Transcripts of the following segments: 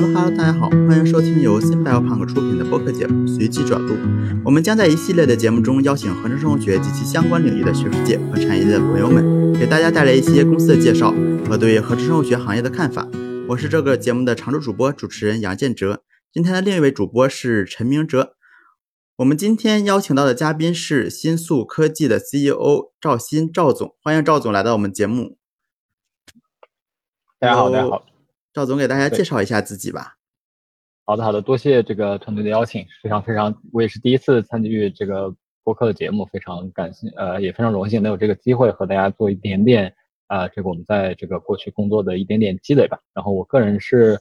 Hello 大家好，欢迎收听由新 Biopunk 出品的播客节目《随机转录》。我们将在一系列的节目中邀请合成生物学及其相关领域的学术界和产业界的朋友们，给大家带来一些公司的介绍和对合成生物学行业的看法。我是这个节目的常驻主播、主持人杨建哲。今天的另一位主播是陈明哲。我们今天邀请到的嘉宾是新速科技的 CEO 赵鑫赵总，欢迎赵总来到我们节目。大家好，大家好，赵总给大家介绍一下自己吧。好的，好的，多谢这个团队的邀请，非常非常，我也是第一次参与这个播客的节目，非常感谢，呃，也非常荣幸能有这个机会和大家做一点点，啊，这个我们在这个过去工作的一点点积累吧。然后我个人是，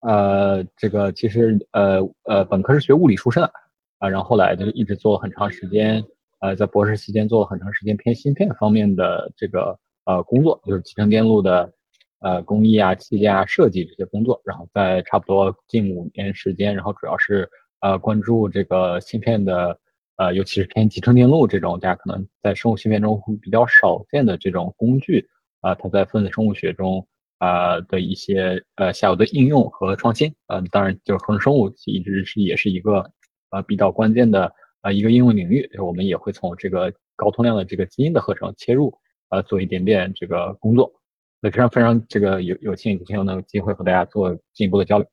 呃，这个其实，呃呃，本科是学物理出身的。啊，然后后来就一直做很长时间，呃，在博士期间做了很长时间偏芯片方面的这个呃工作，就是集成电路的呃工艺啊、器件啊、设计这些工作。然后在差不多近五年时间，然后主要是呃关注这个芯片的呃，尤其是偏集成电路这种大家可能在生物芯片中会比较少见的这种工具啊，它在分子生物学中啊的一些呃下游的应用和创新。嗯，当然就是合成生物一直是也是一个。呃，比较关键的呃一个应用领域，我们也会从这个高通量的这个基因的合成切入，呃，做一点点这个工作。非常非常这个有有幸今天有那个机会和大家做进一步的交流。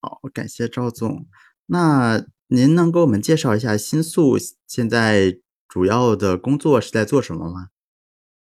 好，感谢赵总。那您能给我们介绍一下新宿现在主要的工作是在做什么吗？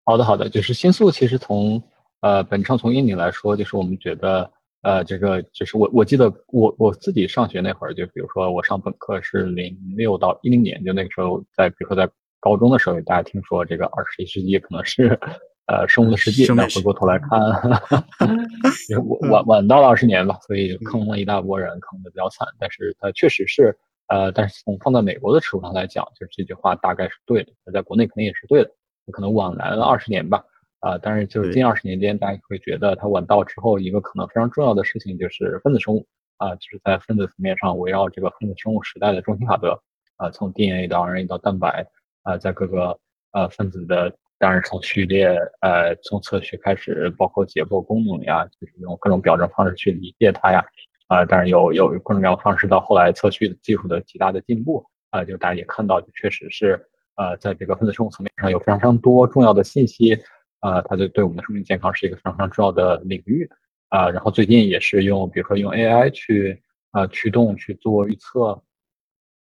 好的，好的，就是新宿其实从呃本上从英语来说，就是我们觉得。呃，这个就是我我记得我我自己上学那会儿，就比如说我上本科是零六到一零年，就那个时候在比如说在高中的时候，大家听说这个二十一世纪可能是呃生物的世纪，那回过头来看，晚晚晚到了二十年吧，所以坑了一大波人，坑的比较惨。但是它确实是呃，但是从放在美国的尺度上来讲，就是这句话大概是对的，在国内肯定也是对的，可能晚来了二十年吧。啊，但是就是近二十年间，大家会觉得它晚到之后，一个可能非常重要的事情就是分子生物啊，就是在分子层面上围绕这个分子生物时代的中心法则啊，从 DNA 到 RNA 到蛋白啊，在各个呃分子的，当然从序列呃从测序开始，包括结构功能呀，就是用各种表征方式去理解它呀啊，当然有有各种各样的方式，到后来测序技术的极大的进步啊，就大家也看到，确实是呃在这个分子生物层面上有非常非常多重要的信息。啊，它就对我们的生命健康是一个非常非常重要的领域啊。然后最近也是用，比如说用 AI 去啊驱动去做预测、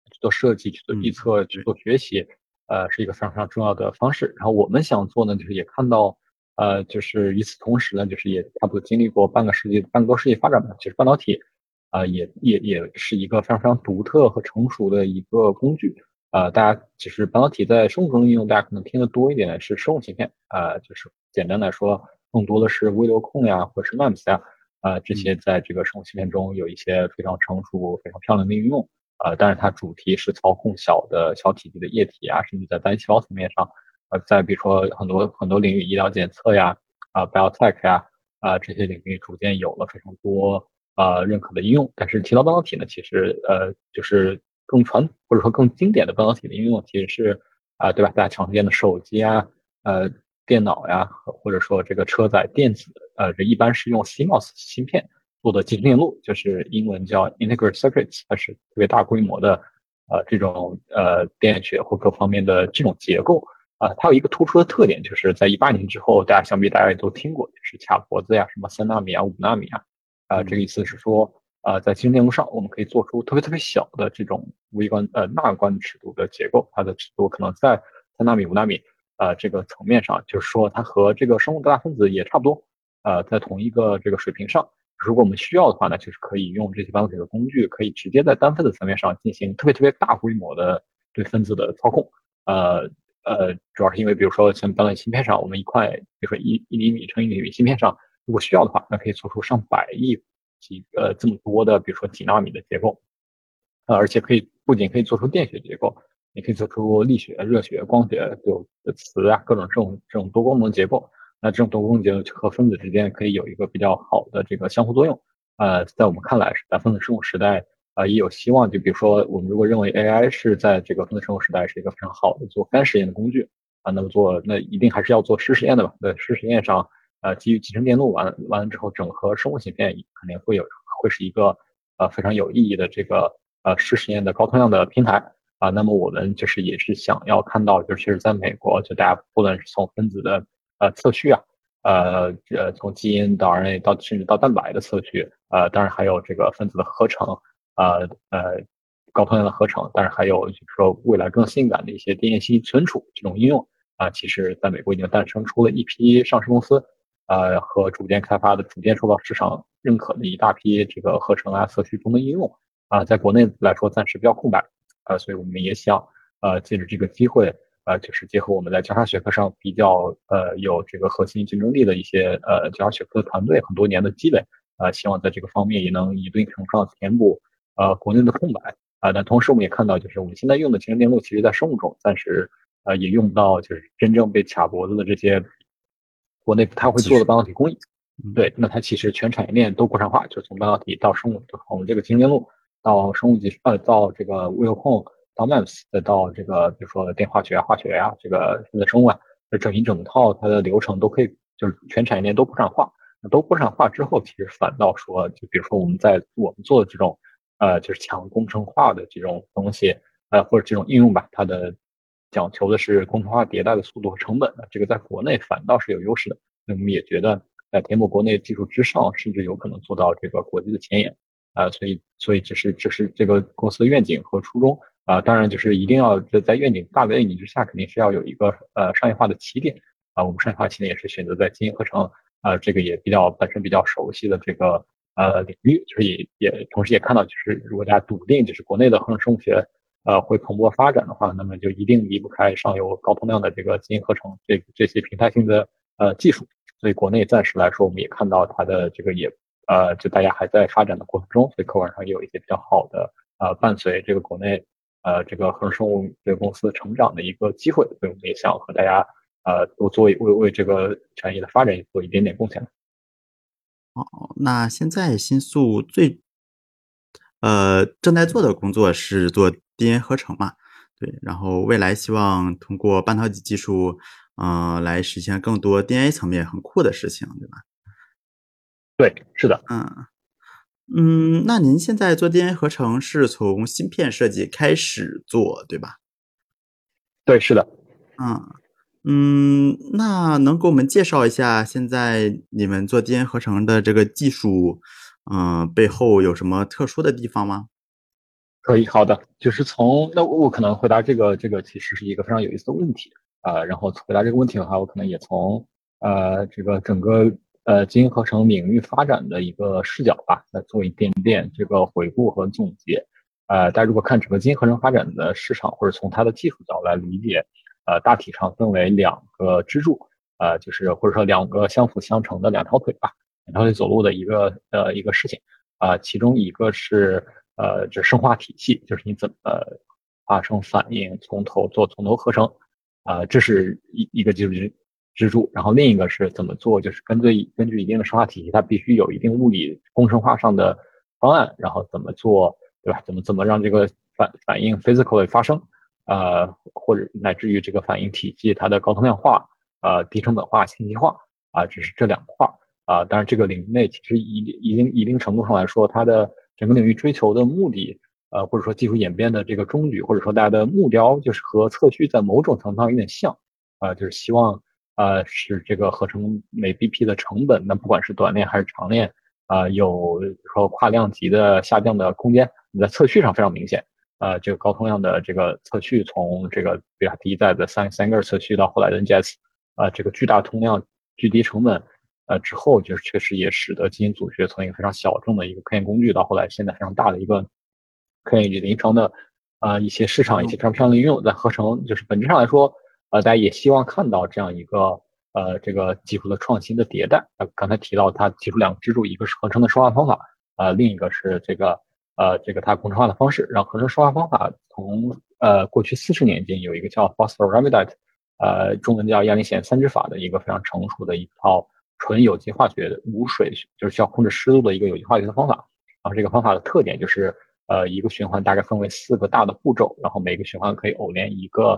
去做设计、去做预测、去做学习，呃，是一个非常非常重要的方式。然后我们想做呢，就是也看到，呃，就是与此同时呢，就是也差不多经历过半个世纪、半个多世纪发展吧。其实半导体啊，也也也是一个非常非常独特和成熟的一个工具。呃，大家其实半导体在生物中应用，大家可能听得多一点的是生物芯片，啊，就是简单来说，更多的是微流控呀，或者是 MEMS 呀，啊，这些在这个生物芯片中有一些非常成熟、非常漂亮的应用，呃，但是它主题是操控小的小体积的液体啊，甚至在单细胞层面上，呃，在比如说很多很多领域，医疗检测呀，啊，biotech 呀，啊，这些领域逐渐有了非常多啊认可的应用。但是提到半导体呢，其实呃，就是。更传或者说更经典的半导体的应用，其实是啊，对吧？大家常见的手机啊，呃，电脑呀，或者说这个车载电子，呃，这一般是用 CMOS 芯片做的集成电路，就是英文叫 integrated circuits，它是特别大规模的呃这种呃电学或各方面的这种结构啊。它有一个突出的特点，就是在一八年之后，大家想必大家也都听过，就是卡脖子呀，什么三纳米啊、五纳米啊，啊，这个意思是说。呃，在集成电路上，我们可以做出特别特别小的这种微观呃纳观尺度的结构，它的尺度可能在三纳米、五纳米呃这个层面上，就是说它和这个生物的大分子也差不多，呃，在同一个这个水平上。如果我们需要的话呢，就是可以用这些半导体的工具，可以直接在单分子层面上进行特别特别大规模的对分子的操控。呃呃，主要是因为比如说像半导体芯片上，我们一块比如说一一厘米乘一厘米芯片上，如果需要的话，那可以做出上百亿。几呃这么多的，比如说几纳米的结构，呃，而且可以不仅可以做出电学结构，也可以做出力学、热学、光学就磁啊各种这种这种多功能结构。那这种多功能结构和分子之间可以有一个比较好的这个相互作用。呃，在我们看来是在分子生物时代啊也有希望。就比如说我们如果认为 AI 是在这个分子生物时代是一个非常好的做干实验的工具啊，那么做那一定还是要做湿实验的吧？对湿实验上。呃，基于集成电路完完了之后，整合生物芯片肯定会有会是一个呃非常有意义的这个呃湿实验的高通量的平台啊。那么我们就是也是想要看到，就是其实在美国，就大家不论是从分子的呃测序啊，呃呃从基因到 RNA 到甚至到蛋白的测序，呃当然还有这个分子的合成，呃呃高通量的合成，当然还有就是说未来更性感的一些 DNA 信息存储这种应用啊，其实在美国已经诞生出了一批上市公司。呃，和逐渐开发的、逐渐受到市场认可的一大批这个合成啊、测序中的应用啊，在国内来说暂时比较空白，呃，所以我们也想呃借着这个机会，呃，就是结合我们在交叉学科上比较呃有这个核心竞争力的一些呃交叉学科的团队很多年的积累，呃，希望在这个方面也能一定程度上填补呃国内的空白啊。那同时我们也看到，就是我们现在用的集成电路，其实在生物中暂时呃也用不到，就是真正被卡脖子的这些。国内不太会做的半导体工艺，对，那它其实全产业链都国产化，就从半导体到生物，我们这个集成电路到生物技术，呃，到这个微控，到 MEMS，再到这个比如说电化学啊、化学呀，这个现在生物啊，这整一整套它的流程都可以，就是全产业链都国产化。那都国产化之后，其实反倒说，就比如说我们在我们做的这种，呃，就是强工程化的这种东西，呃，或者这种应用吧，它的。讲求的是工程化迭代的速度和成本的，这个在国内反倒是有优势的。那我们也觉得，在填补国内技术之上，甚至有可能做到这个国际的前沿啊。所以，所以这是这是这个公司的愿景和初衷啊。当然，就是一定要在愿景大的愿景之下，肯定是要有一个呃商业化的起点啊。我们商业化起点也是选择在基因合成啊，这个也比较本身比较熟悉的这个呃领域，就是也也同时也看到，就是如果大家笃定就是国内的合成生物学。呃，会蓬勃发展的话，那么就一定离不开上游高通量的这个基因合成这这些平台性的呃技术。所以国内暂时来说，我们也看到它的这个也呃，就大家还在发展的过程中，所以客观上也有一些比较好的呃，伴随这个国内呃这个恒生物这个公司成长的一个机会。所以我们也想和大家呃多做为为这个产业的发展做一点点贡献。哦，那现在新宿最呃正在做的工作是做。DNA 合成嘛，对，然后未来希望通过半导体技术，嗯，来实现更多 DNA 层面很酷的事情，对吧？对，是的，嗯嗯，那您现在做 DNA 合成是从芯片设计开始做，对吧？对，是的，嗯嗯，那能给我们介绍一下现在你们做 DNA 合成的这个技术，嗯，背后有什么特殊的地方吗？可以，好的，就是从那我可能回答这个，这个其实是一个非常有意思的问题啊。然后回答这个问题的话，我可能也从呃这个整个呃基因合成领域发展的一个视角吧，来做一点点这个回顾和总结。呃，大家如果看整个基因合成发展的市场，或者从它的技术角来理解，呃，大体上分为两个支柱，呃，就是或者说两个相辅相成的两条腿吧，两条腿走路的一个呃一个事情啊，其中一个是。呃，这生化体系就是你怎么发生反应，从头做从头合成，啊，这是一一个技术支柱。然后另一个是怎么做，就是根据根据一定的生化体系，它必须有一定物理工程化上的方案，然后怎么做，对吧？怎么怎么让这个反反应 physically 发生，呃，或者乃至于这个反应体系它的高通量化，呃，低成本化、信息化，啊，只是这两块儿，啊，当然这个领域内其实一一定一定程度上来说，它的整个领域追求的目的，呃，或者说技术演变的这个终局，或者说大家的目标，就是和测序在某种程度上有点像，啊，就是希望，呃，使这个合成每 BP 的成本，那不管是短链还是长链，啊，有说跨量级的下降的空间。你在测序上非常明显，呃，这个高通量的这个测序，从这个比亚第一代的三三根测序到后来的 NGS，啊，这个巨大通量、巨低成本。呃，之后就是确实也使得基因组学从一个非常小众的一个科研工具，到后来现在非常大的一个科研与临床的啊一些市场一些非常漂亮的应用，在合成就是本质上来说，呃，大家也希望看到这样一个呃这个技术的创新的迭代。呃，刚才提到它提出两个支柱，一个是合成的说话方法，呃，另一个是这个呃这个它工程化的方式。然后合成说话方法从呃过去四十年间有一个叫 phosphoramidite，呃，中文叫亚磷酰三酯法的一个非常成熟的一套。纯有机化学无水就是需要控制湿度的一个有机化学的方法。然后这个方法的特点就是，呃，一个循环大概分为四个大的步骤，然后每个循环可以偶联一个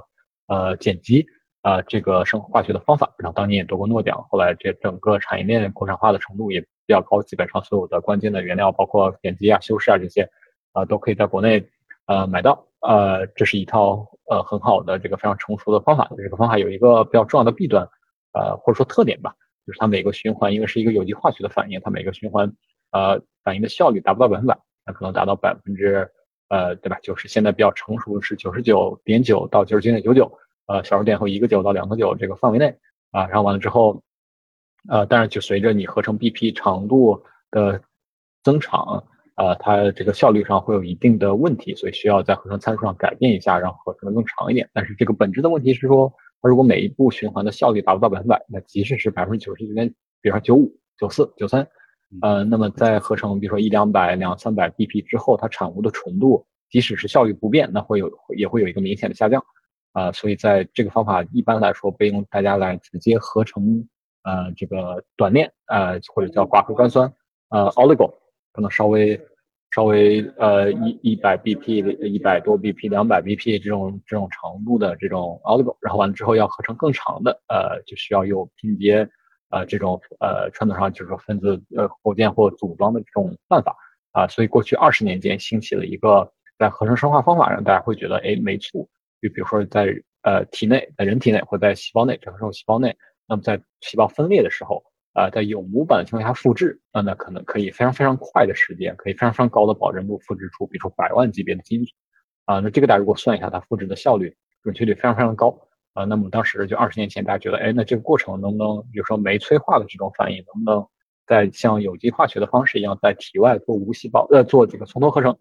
呃碱基啊这个生化学的方法。然后当年也得过诺奖，后来这整个产业链国产化的程度也比较高，基本上所有的关键的原料，包括剪辑啊、修饰啊这些，啊都可以在国内呃买到。呃，这是一套呃很好的这个非常成熟的方法。这个方法有一个比较重要的弊端，呃或者说特点吧，就是它每个循环因为是一个有机化学的反应，它每个循环呃反应的效率达不到百分百，它可能达到百分之呃对吧？就是现在比较成熟的是九十九点九到九十九点九九，呃小数点后一个九到两个九这个范围内啊，然后完了之后，呃当然就随着你合成 BP 长度的增长。呃，它这个效率上会有一定的问题，所以需要在合成参数上改变一下，让合成的更长一点。但是这个本质的问题是说，它如果每一步循环的效率达不到百分百，那即使是百分之九十九点，比如说九五、九四、九三，呃，那么在合成比如说一两百、两三百 BP 之后，它产物的纯度，即使是效率不变，那会有也会有一个明显的下降。啊，所以在这个方法一般来说被用大家来直接合成呃这个短链，呃或者叫寡核苷酸，呃 oligo 可能稍微。稍微呃一一百 BP 一百多 BP 两百 BP 这种这种长度的这种 oligo，然后完了之后要合成更长的，呃就需要有拼接呃这种呃传统上就是说分子呃构建或组装的这种办法啊，所以过去二十年间兴起了一个在合成生化方法上，大家会觉得哎没错，就比如说在呃体内在人体内或在细胞内整个生物细胞内，那么在细胞分裂的时候。啊，在有模板的情况下复制，啊，那可能可以非常非常快的时间，可以非常非常高的保证度复制出，比如说百万级别的基因组，啊，那这个大家如果算一下，它复制的效率、准确率非常非常高，啊，那么当时就二十年前大家觉得，哎，那这个过程能不能，比如说酶催化的这种反应，能不能在像有机化学的方式一样，在体外做无细胞，呃，做这个从头合成，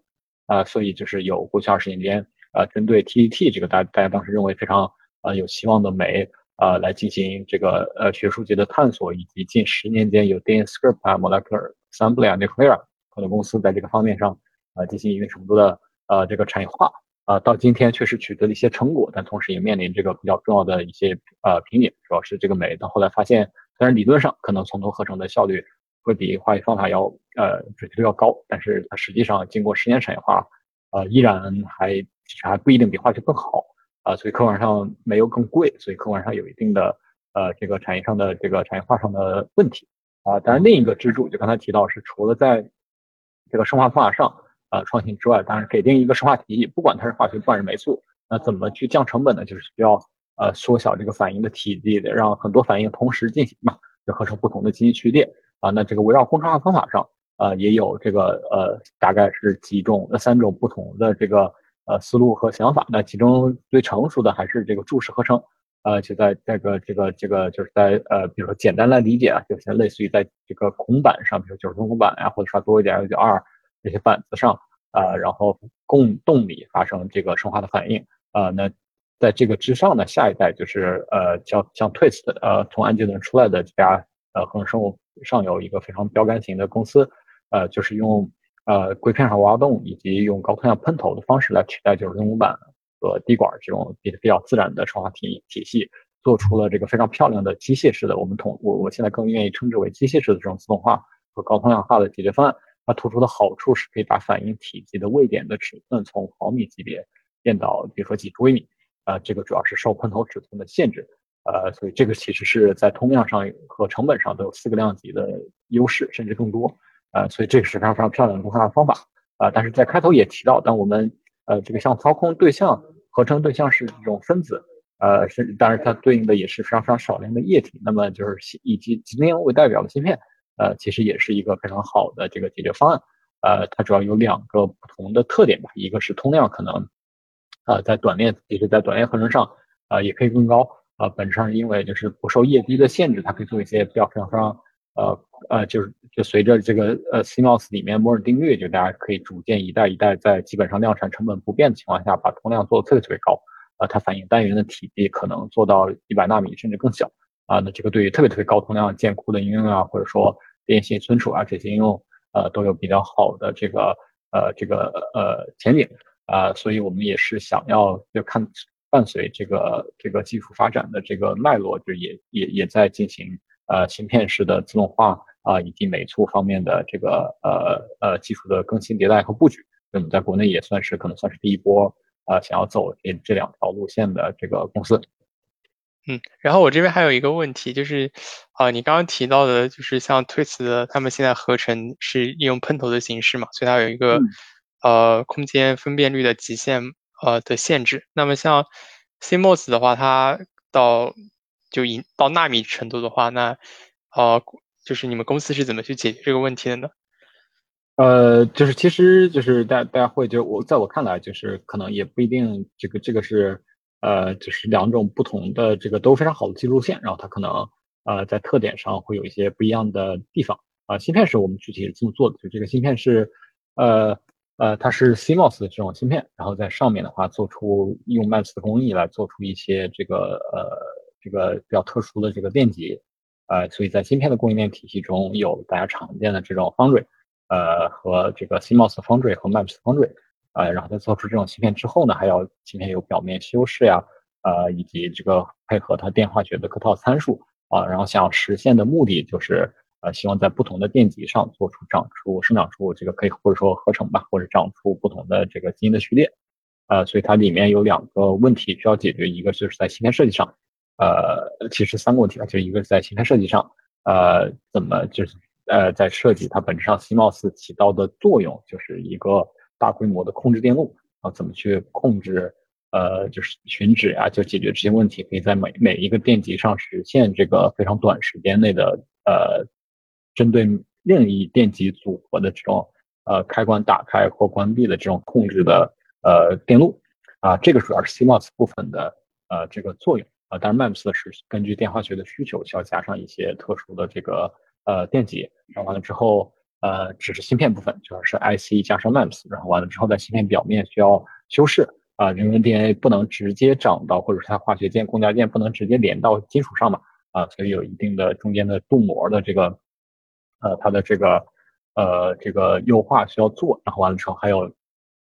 啊，所以就是有过去二十年间，啊，针对 TET 这个大大家当时认为非常啊有希望的酶。呃，来进行这个呃学术界的探索，以及近十年间有 DNScript 啊、Molecular Assembly 啊、Nuclera 很多公司在这个方面上呃进行一定程度的呃这个产业化啊，到今天确实取得了一些成果，但同时也面临这个比较重要的一些呃瓶颈，主要是这个酶到后来发现，虽然理论上可能从头合成的效率会比化学方法要呃准确率要高，但是它实际上经过十年产业化，呃依然还其实还不一定比化学更好。啊，所以客观上没有更贵，所以客观上有一定的呃这个产业上的这个产业化上的问题啊。当然，另一个支柱就刚才提到是除了在这个生化方法上呃创新之外，当然给定一个生化体系，不管它是化学，不管是酶促，那怎么去降成本呢？就是需要呃缩小这个反应的体积的，让很多反应同时进行嘛，就合成不同的基因序列啊。那这个围绕工程化方法上呃也有这个呃大概是几种呃三种不同的这个。呃，思路和想法，那其中最成熟的还是这个注释合成，呃，就在这个这个这个就是在呃，比如说简单来理解啊，就像类似于在这个孔板上，比如九十分孔板呀，或者说多一点幺九二这些板子上啊，然后供动力发生这个生化的反应啊，那在这个之上呢，下一代就是呃，叫像 Twist，呃，从安吉伦出来的这家呃合成生物上游一个非常标杆型的公司，呃，就是用。呃，硅片上挖洞以及用高通量喷头的方式来取代就是人工板和滴管这种比比较自然的生化体体系，做出了这个非常漂亮的机械式的，我们统我我现在更愿意称之为机械式的这种自动化和高通量化的解决方案。它突出的好处是可以把反应体积的位点的尺寸从毫米级别变到比如说几十微米，啊，这个主要是受喷头尺寸的限制，呃，所以这个其实是在通量上和成本上都有四个量级的优势，甚至更多。呃，所以这个是非常非常漂亮的工化方法啊。但是在开头也提到，当我们呃这个像操控对象合成对象是这种分子，呃，是当然它对应的也是非常非常少量的液体。那么就是以及集能为代表的芯片，呃，其实也是一个非常好的这个解决方案。呃，它主要有两个不同的特点吧，一个是通量可能呃在短链，其实在短链合成上呃也可以更高呃。本质上是因为就是不受液滴的限制，它可以做一些比较非常非常。呃呃，就是就随着这个呃 CMOS 里面摩尔定律，就大家可以逐渐一代一代在基本上量产成本不变的情况下，把通量做的特别特别高。呃，它反应单元的体积可能做到一百纳米甚至更小。啊，那这个对于特别特别高通量建库的应用啊，或者说电信存储啊这些应用，呃，都有比较好的这个呃这个呃前景。啊，所以我们也是想要就看伴随这个这个技术发展的这个脉络，就也也也在进行。呃，芯片式的自动化啊，以及美促方面的这个呃呃技术的更新迭代和布局，那么在国内也算是可能算是第一波啊，想要走这这两条路线的这个公司。嗯，然后我这边还有一个问题，就是啊，你刚刚提到的，就是像 Twist 的，他们现在合成是利用喷头的形式嘛，所以它有一个呃空间分辨率的极限呃的限制。那么像 CMOS 的话，它到就已到纳米程度的话，那呃就是你们公司是怎么去解决这个问题的呢？呃，就是其实就是大大家会就我在我看来，就是可能也不一定这个这个是。呃，就是两种不同的这个都非常好的技术路线，然后它可能呃在特点上会有一些不一样的地方啊。芯片是我们具体是这么做的，就这个芯片是呃呃它是 CMOS 的这种芯片，然后在上面的话做出用 MEMS 的工艺来做出一些这个呃这个比较特殊的这个电极，呃，所以在芯片的供应链体系中有大家常见的这种 Foundry，呃和这个 CMOS Foundry 和 MEMS Foundry。呃，然后在做出这种芯片之后呢，还要芯片有表面修饰呀，呃，以及这个配合它电化学的客套参数啊，然后想要实现的目的就是，呃，希望在不同的电极上做出长出生长出这个可以或者说合成吧，或者长出不同的这个基因的序列，呃，所以它里面有两个问题需要解决，一个就是在芯片设计上，呃，其实三个问题吧，就一个是在芯片设计上，呃，怎么就是呃在设计它本质上 CMOS 起到的作用，就是一个。大规模的控制电路啊，怎么去控制？呃，就是群指啊，就解决这些问题，可以在每每一个电极上实现这个非常短时间内的呃，针对任意电极组合的这种呃开关打开或关闭的这种控制的呃电路啊，这个主要是 CMOS 部分的呃这个作用啊，但是 MEMS 是根据电化学的需求需要加上一些特殊的这个呃电极，然后完了之后。呃，只是芯片部分，就是 IC 加上 MEMS，然后完了之后，在芯片表面需要修饰啊，人工 DNA 不能直接长到，或者是它化学键、共价键不能直接连到金属上嘛，啊，所以有一定的中间的镀膜的这个，呃，它的这个呃这个优化需要做，然后完了之后还有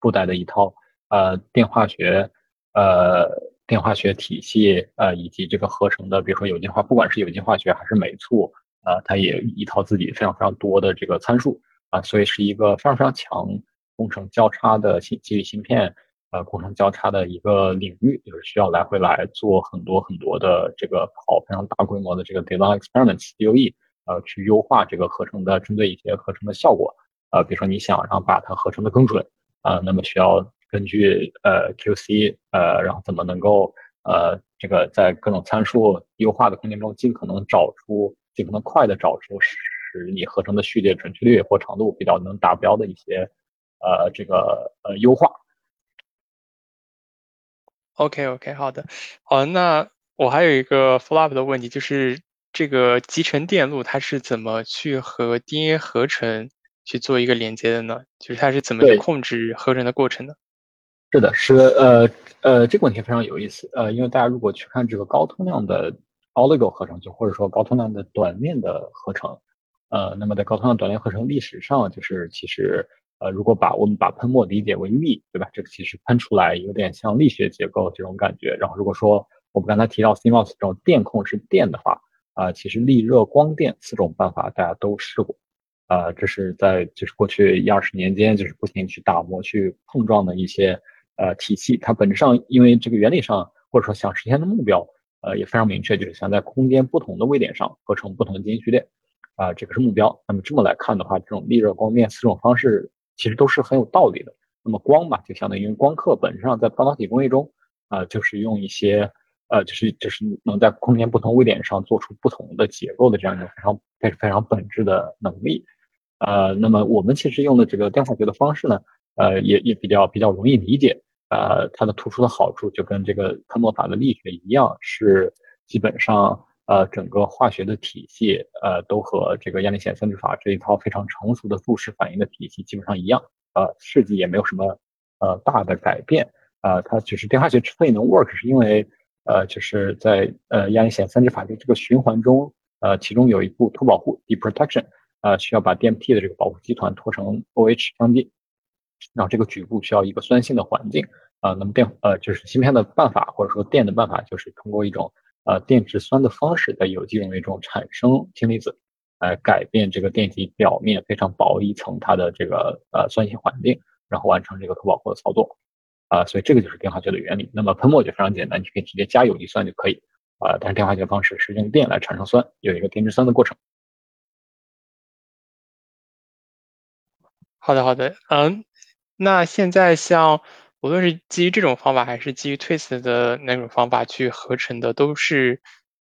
附带的一套呃电化学呃电化学体系呃以及这个合成的，比如说有机化，不管是有机化学还是酶促。啊，它也一套自己非常非常多的这个参数啊，所以是一个非常非常强工程交叉的芯基于芯片呃工程交叉的一个领域，就是需要来回来做很多很多的这个跑非常大规模的这个 design experiments DOE，呃，去优化这个合成的针对一些合成的效果啊，比如说你想让把它合成的更准啊，那么需要根据呃 QC 呃，然后怎么能够呃这个在各种参数优化的空间中尽可能找出。尽可能快的找出使你合成的序列准确率或长度比较能达标的一些，呃，这个呃优化。OK OK，好的，好，那我还有一个 follow up 的问题，就是这个集成电路它是怎么去和 DNA 合成去做一个连接的呢？就是它是怎么去控制合成的过程呢？是的，是呃呃，这个问题非常有意思，呃，因为大家如果去看这个高通量的。Oligo 合成就或者说高通量的短链的合成，呃，那么在高通量短链合成历史上，就是其实呃，如果把我们把喷墨理解为力，对吧？这个其实喷出来有点像力学结构这种感觉。然后如果说我们刚才提到 CMOS 这种电控是电的话，啊，其实力热光电四种办法大家都试过，啊，这是在就是过去一二十年间就是不停去打磨去碰撞的一些呃体系。它本质上因为这个原理上或者说想实现的目标。呃，也非常明确，就是想在空间不同的位点上合成不同的基因序列，啊，这个是目标。那么这么来看的话，这种力热光电四种方式其实都是很有道理的。那么光嘛，就相当于光刻本质上在半导体工艺中，啊，就是用一些呃，就是就是能在空间不同位点上做出不同的结构的这样一个非常非非常本质的能力。呃，那么我们其实用的这个电化学的方式呢，呃，也也比较比较容易理解。呃，它的突出的好处就跟这个喷墨法的力学一样，是基本上呃整个化学的体系呃都和这个亚历山三指法这一套非常成熟的注释反应的体系基本上一样，呃设计也没有什么呃大的改变，啊它就是电化学之所以能 work，是因为呃就是在呃亚历山三指法的这个循环中，呃其中有一步脱保护 deprotection，呃需要把 DMT 的这个保护基团脱成 OH 相机。然后这个局部需要一个酸性的环境啊，那么电呃就是芯片的办法或者说电的办法，就是通过一种呃电质酸的方式，在有机溶液中产生氢离子，来改变这个电极表面非常薄一层它的这个呃酸性环境，然后完成这个可保护的操作啊，所以这个就是电化学的原理。那么喷墨就非常简单，你可以直接加有机酸就可以啊，但是电化学方式是用电来产生酸，有一个电质酸的过程。好的，好的，嗯，那现在像无论是基于这种方法，还是基于 Twist 的那种方法去合成的，都是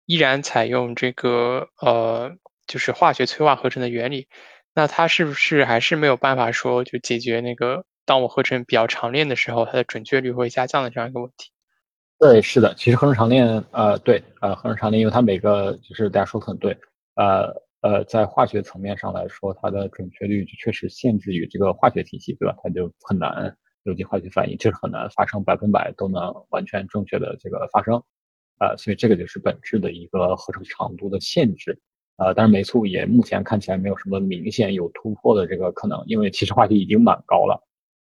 依然采用这个呃，就是化学催化合成的原理。那它是不是还是没有办法说就解决那个当我合成比较长链的时候，它的准确率会下降的这样一个问题？对，是的，其实合成长链，呃，对，呃，合成长链，因为它每个就是大家说的很对，呃。呃，在化学层面上来说，它的准确率确实限制于这个化学体系，对吧？它就很难有机化学反应，就是很难发生百分百都能完全正确的这个发生，啊，所以这个就是本质的一个合成长度的限制，啊，但是酶促也目前看起来没有什么明显有突破的这个可能，因为其实化学已经蛮高了，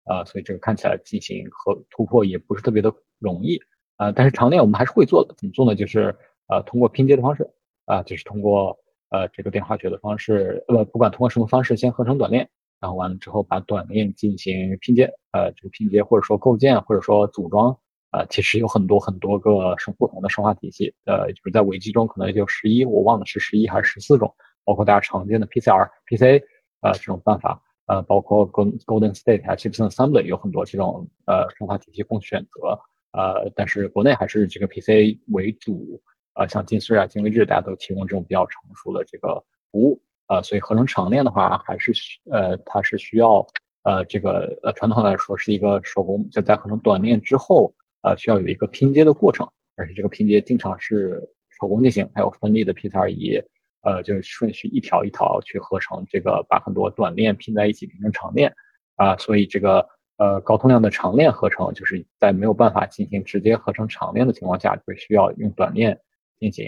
啊，所以这个看起来进行和突破也不是特别的容易，啊，但是长链我们还是会做的，怎么做呢？就是呃，通过拼接的方式，啊，就是通过。呃，这个电化学的方式，呃，不管通过什么方式，先合成短链，然后完了之后把短链进行拼接，呃，这个拼接或者说构建或者说组装，呃，其实有很多很多个生不同的生化体系，呃，就是在微机中可能也就十一，我忘了是十一还是十四种，包括大家常见的 PCR、PC，呃，这种办法，呃，包括 Golden State 还是 Gibson Assembly 有很多这种呃生化体系供选择，呃，但是国内还是这个 PCA 为主。啊，像金穗啊、金微智，大家都提供这种比较成熟的这个服务，呃，所以合成长链的话，还是需呃，它是需要呃，这个呃，传统来说是一个手工，就在合成短链之后，呃，需要有一个拼接的过程，而且这个拼接经常是手工进行，还有分立的 PCR 仪，呃，就是顺序一条一条去合成这个，把很多短链拼在一起拼成长链，啊，所以这个呃高通量的长链合成，就是在没有办法进行直接合成长链的情况下，就需要用短链。进行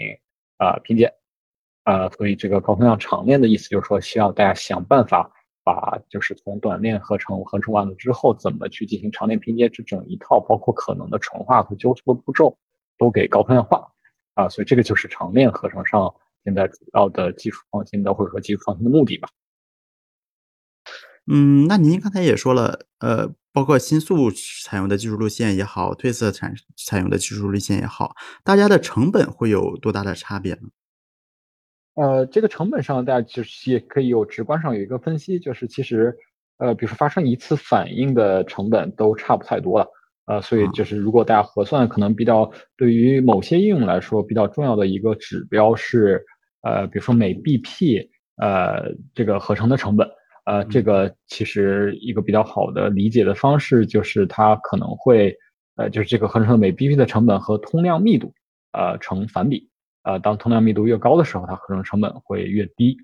啊拼接啊，所以这个高通量长链的意思就是说，需要大家想办法把就是从短链合成合成完了之后，怎么去进行长链拼接这整一套，包括可能的纯化和纠错的步骤，都给高通量化啊，所以这个就是长链合成上现在主要的技术创新的或者说技术创新的目的吧。嗯，那您刚才也说了，呃。包括新速采用的技术路线也好，褪色产采用的技术路线也好，大家的成本会有多大的差别呢？呃，这个成本上，大家其实也可以有直观上有一个分析，就是其实，呃，比如说发生一次反应的成本都差不太多了，呃，所以就是如果大家核算，可能比较对于某些应用来说比较重要的一个指标是，呃，比如说每 BP 呃这个合成的成本。呃，这个其实一个比较好的理解的方式就是它可能会，呃，就是这个合成的每 BP 的成本和通量密度，呃，成反比。呃，当通量密度越高的时候，它合成成本会越低。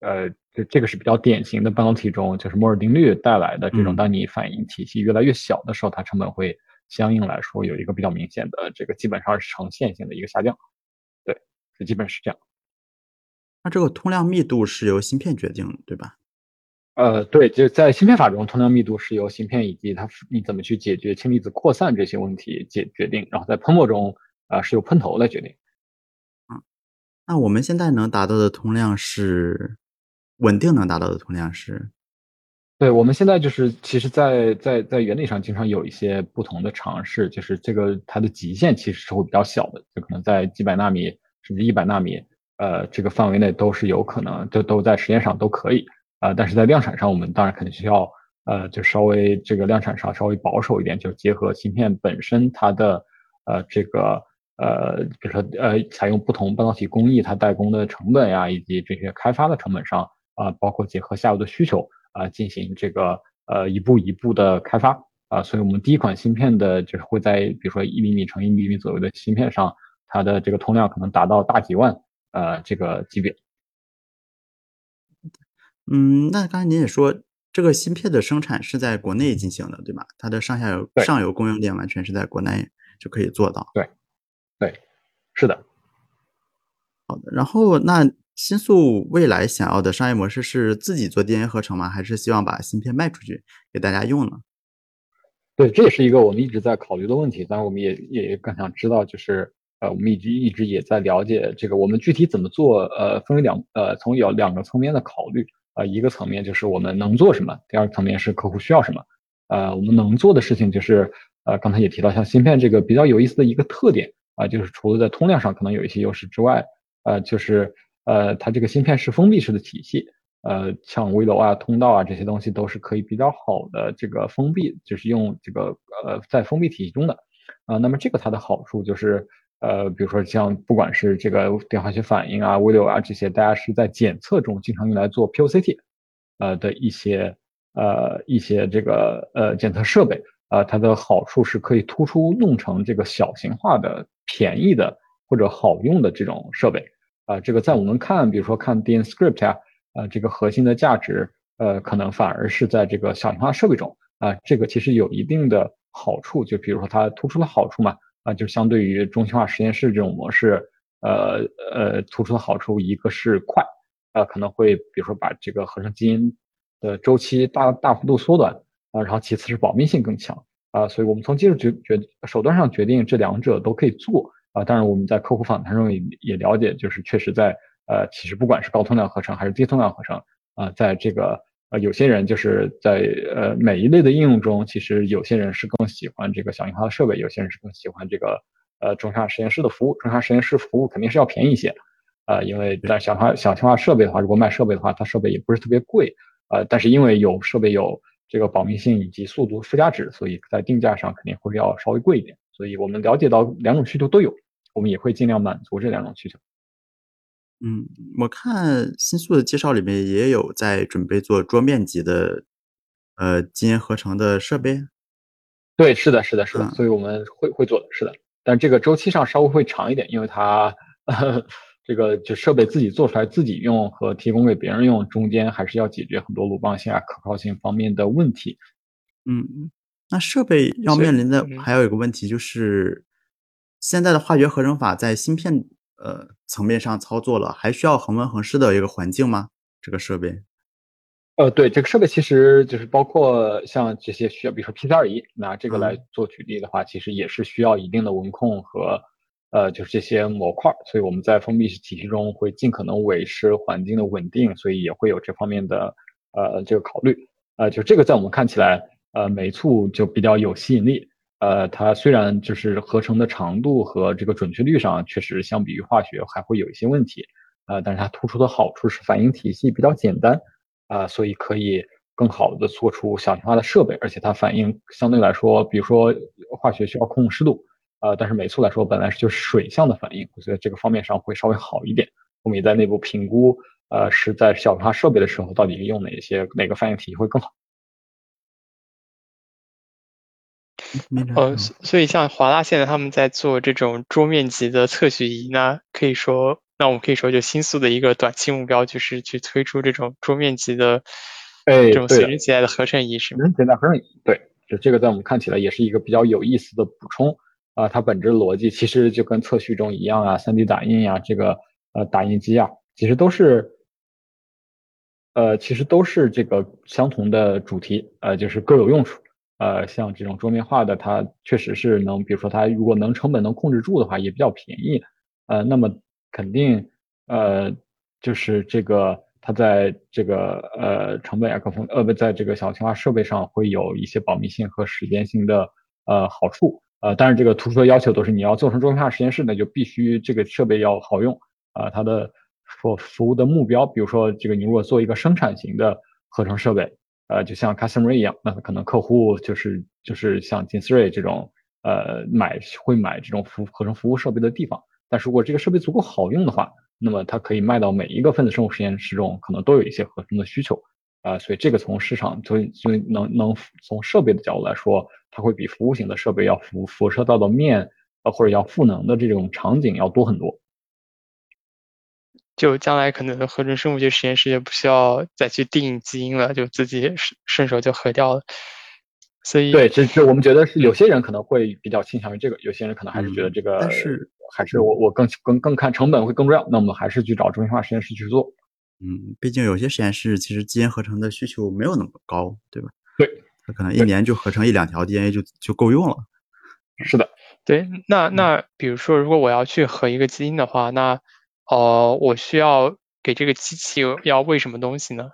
呃，这这个是比较典型的半导体中就是摩尔定律带来的这种，当你反应体系越来越小的时候，它成本会相应来说有一个比较明显的这个基本上是呈线性的一个下降。对，这基本是这样。那这个通量密度是由芯片决定的，对吧？呃，对，就在芯片法中，通量密度是由芯片以及它你怎么去解决氢离子扩散这些问题解决定，然后在喷墨中，啊，是由喷头来决定。嗯，那我们现在能达到的通量是稳定能达到的通量是？对，我们现在就是其实，在在在原理上经常有一些不同的尝试，就是这个它的极限其实是会比较小的，就可能在几百纳米甚至一百纳米，呃，这个范围内都是有可能，就都在实验上都可以。啊，但是在量产上，我们当然肯定需要，呃，就稍微这个量产上稍微保守一点，就结合芯片本身它的，呃，这个，呃，比如说，呃，采用不同半导体工艺，它代工的成本呀，以及这些开发的成本上，啊，包括结合下游的需求，啊，进行这个，呃，一步一步的开发，啊，所以我们第一款芯片的就是会在，比如说一厘米乘一厘米左右的芯片上，它的这个通量可能达到大几万，呃，这个级别。嗯，那刚才您也说，这个芯片的生产是在国内进行的，对吧？它的上下游上游供应链完全是在国内就可以做到。对，对，是的。好的，然后那新宿未来想要的商业模式是自己做 DNA 合成吗？还是希望把芯片卖出去给大家用呢？对，这也是一个我们一直在考虑的问题。当然，我们也也更想知道，就是呃，我们一直一直也在了解这个，我们具体怎么做？呃，分为两呃，从有两个层面的考虑。呃，一个层面就是我们能做什么，第二个层面是客户需要什么。呃，我们能做的事情就是，呃，刚才也提到，像芯片这个比较有意思的一个特点，啊，就是除了在通量上可能有一些优势之外，呃，就是呃，它这个芯片是封闭式的体系，呃，像微楼啊、通道啊这些东西都是可以比较好的这个封闭，就是用这个呃在封闭体系中的，啊，那么这个它的好处就是，呃，比如说像不管是这个电化学反应啊、微流啊这些，大家是在检测中经常用来做 POCT，呃的一些呃一些这个呃检测设备。啊，它的好处是可以突出弄成这个小型化的、便宜的或者好用的这种设备。啊，这个在我们看，比如说看 DNScript 啊，呃，这个核心的价值，呃，可能反而是在这个小型化设备中。啊，这个其实有一定的好处，就比如说它突出的好处嘛，啊，就相对于中心化实验室这种模式，呃呃，突出的好处一个是快，啊，可能会比如说把这个合成基因的周期大大幅度缩短。啊，然后其次是保密性更强啊，所以我们从技术决决手段上决定这两者都可以做啊。当然我们在客户访谈中也也了解，就是确实在呃，其实不管是高通量合成还是低通量合成啊，在这个呃有些人就是在呃每一类的应用中，其实有些人是更喜欢这个小型化的设备，有些人是更喜欢这个呃中下实验室的服务。中下实验室服务肯定是要便宜一些呃，因为在小化小型化设备的话，如果卖设备的话，它设备也不是特别贵呃，但是因为有设备有。这个保密性以及速度附加值，所以在定价上肯定会要稍微贵一点。所以我们了解到两种需求都有，我们也会尽量满足这两种需求。嗯，我看新素的介绍里面也有在准备做桌面级的呃基因合成的设备。对，是的，是的，是的，所以我们会会做的，是的，但这个周期上稍微会长一点，因为它。这个就设备自己做出来自己用和提供给别人用中间还是要解决很多鲁棒性啊可靠性方面的问题。嗯，那设备要面临的还有一个问题就是，现在的化学合成法在芯片呃层面上操作了，还需要恒温恒湿的一个环境吗？这个设备？呃，对，这个设备其实就是包括像这些需要，比如说 PCR 仪，拿这个来做举例的话，其实也是需要一定的温控和。呃，就是这些模块，所以我们在封闭式体系中会尽可能维持环境的稳定，所以也会有这方面的呃这个考虑。呃，就这个在我们看起来，呃，酶促就比较有吸引力。呃，它虽然就是合成的长度和这个准确率上确实相比于化学还会有一些问题，呃，但是它突出的好处是反应体系比较简单，啊，所以可以更好的做出小型化的设备，而且它反应相对来说，比如说化学需要控湿度。呃，但是美素来说，本来是就是水相的反应，我觉得这个方面上会稍微好一点。我们也在内部评估，呃，是在小型化设备的时候，到底用哪些哪个反应体系会更好。呃，所以像华大现在他们在做这种桌面级的测序仪呢，可以说，那我们可以说，就新速的一个短期目标就是去推出这种桌面级的，哎，这种随身携带的合成仪，是吗？携带合成仪，对，就这个在我们看起来也是一个比较有意思的补充。啊，它本质逻辑其实就跟测序中一样啊，3D 打印呀，这个呃打印机啊，其实都是，呃，其实都是这个相同的主题，呃，就是各有用处。呃，像这种桌面化的，它确实是能，比如说它如果能成本能控制住的话，也比较便宜。呃，那么肯定呃，就是这个它在这个呃成本啊各方呃不在这个小型化设备上会有一些保密性和时间性的呃好处。呃，但是这个突出的要求都是你要做成桌面化实验室，那就必须这个设备要好用啊。它的服服务的目标，比如说这个你如果做一个生产型的合成设备，呃，就像 customer 一样，那可能客户就是就是像金思瑞这种呃买会买这种服合成服务设备的地方。但如果这个设备足够好用的话，那么它可以卖到每一个分子生物实验室中，可能都有一些合成的需求。啊，所以这个从市场，所以所以能能从设备的角度来说，它会比服务型的设备要辐辐射到的面，呃或者要赋能的这种场景要多很多。就将来可能合成生物学实验室也不需要再去定基因了，就自己顺顺手就合掉了。所以对，这是我们觉得是有些人可能会比较倾向于这个，有些人可能还是觉得这个，但是还是我我更更更看成本会更重要，那我们还是去找中心化实验室去做。嗯，毕竟有些实验室其实基因合成的需求没有那么高，对吧？对，它可能一年就合成一两条 DNA 就就够用了。是的，对。那那比如说，如果我要去合一个基因的话，那哦，我需要给这个机器要喂什么东西呢？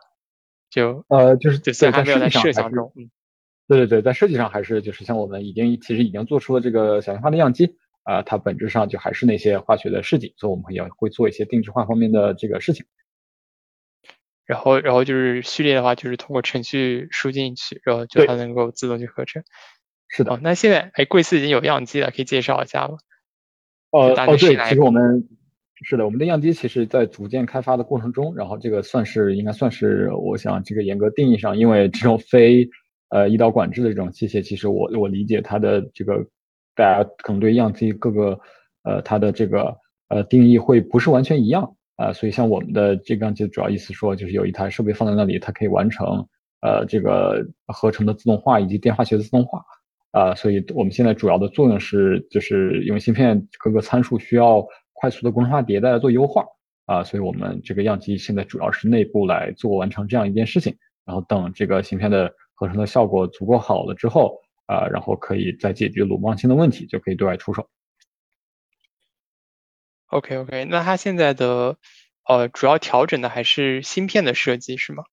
就呃，就是在还没有在设想中。对对对，在设计上还是就是像我们已经其实已经做出了这个小型化的样机啊，它本质上就还是那些化学的试剂，所以我们也会做一些定制化方面的这个事情。然后，然后就是序列的话，就是通过程序输进去，然后就它能够自动去合成。是的。哦，那现在哎，贵司已经有样机了，可以介绍一下吗？哦哦，对，其实我们是的，我们的样机其实在逐渐开发的过程中，然后这个算是应该算是，我想这个严格定义上，因为这种非呃医疗管制的这种器械，其实我我理解它的这个大家可能对样机各个呃它的这个呃定义会不是完全一样。啊，所以像我们的这个就主要意思说，就是有一台设备放在那里，它可以完成呃这个合成的自动化以及电化学的自动化。啊，所以我们现在主要的作用是，就是因为芯片各个参数需要快速的工程化迭代来做优化。啊，所以我们这个样机现在主要是内部来做完成这样一件事情，然后等这个芯片的合成的效果足够好了之后，啊，然后可以再解决鲁棒芯的问题，就可以对外出手。OK OK，那它现在的呃主要调整的还是芯片的设计是吗？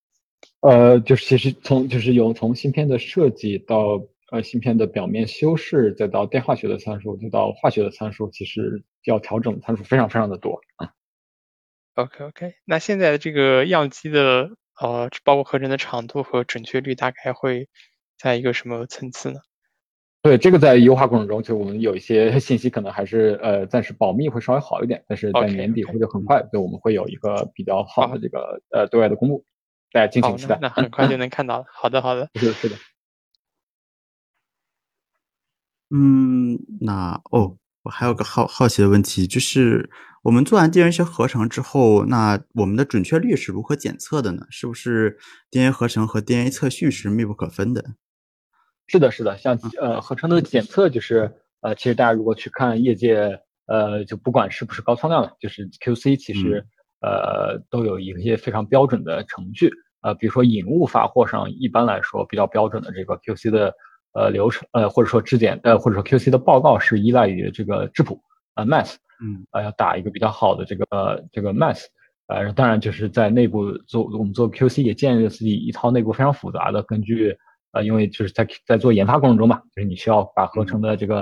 呃，就是其实从就是有从芯片的设计到呃芯片的表面修饰，再到电化学的参数，再到化学的参数，其实要调整的参数非常非常的多啊。OK OK，那现在的这个样机的呃包括合成的长度和准确率大概会在一个什么层次呢？对这个在优化过程中，就我们有一些信息可能还是呃暂时保密会稍微好一点，但是在年底或者很快，就我们会有一个比较好的这个呃对外的公布，大家敬请期待。那很快就能看到了。好的，好的。是 的是的。嗯，那哦，我还有个好好奇的问题，就是我们做完 DNA 合成之后，那我们的准确率是如何检测的呢？是不是 DNA 合成和 DNA 测序是密不可分的？是的，是的，像呃合成的检测就是呃，其实大家如果去看业界呃，就不管是不是高仓量的，就是 QC，其实呃都有一些非常标准的程序呃，比如说引物发货上，一般来说比较标准的这个 QC 的呃流程呃，或者说质检呃或者说 QC 的报告是依赖于这个质谱呃 mass，嗯呃要打一个比较好的这个这个 mass，呃当然就是在内部做我们做 QC 也建立了自己一套内部非常复杂的根据。呃，因为就是在在做研发过程中嘛，就是你需要把合成的这个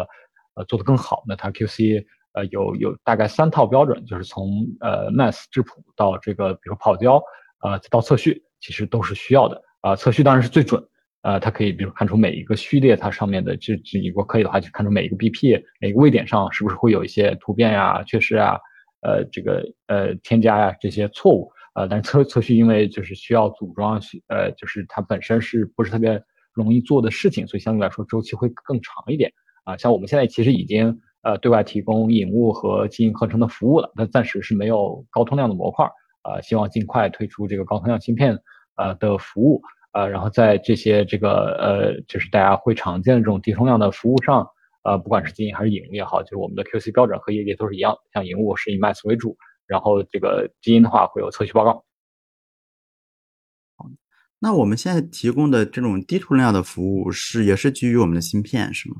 呃做得更好。那它 QC 呃有有大概三套标准，就是从呃 mass 质谱到这个比如跑焦呃到测序，其实都是需要的。啊，测序当然是最准。呃，它可以比如看出每一个序列它上面的，就就如果可以的话，就看出每一个 BP 每个位点上是不是会有一些突变呀、缺失啊、呃这个呃添加呀这些错误。呃，但是测测序因为就是需要组装，呃就是它本身是不是特别。容易做的事情，所以相对来说周期会更长一点啊。像我们现在其实已经呃对外提供引物和基因合成的服务了，但暂时是没有高通量的模块啊。希望尽快推出这个高通量芯片呃的服务啊。然后在这些这个呃就是大家会常见的这种低通量的服务上，呃不管是基因还是引物也好，就是我们的 QC 标准和业界都是一样，像引物是以 mass 为主，然后这个基因的话会有测序报告。那我们现在提供的这种低通量的服务是也是基于我们的芯片是吗？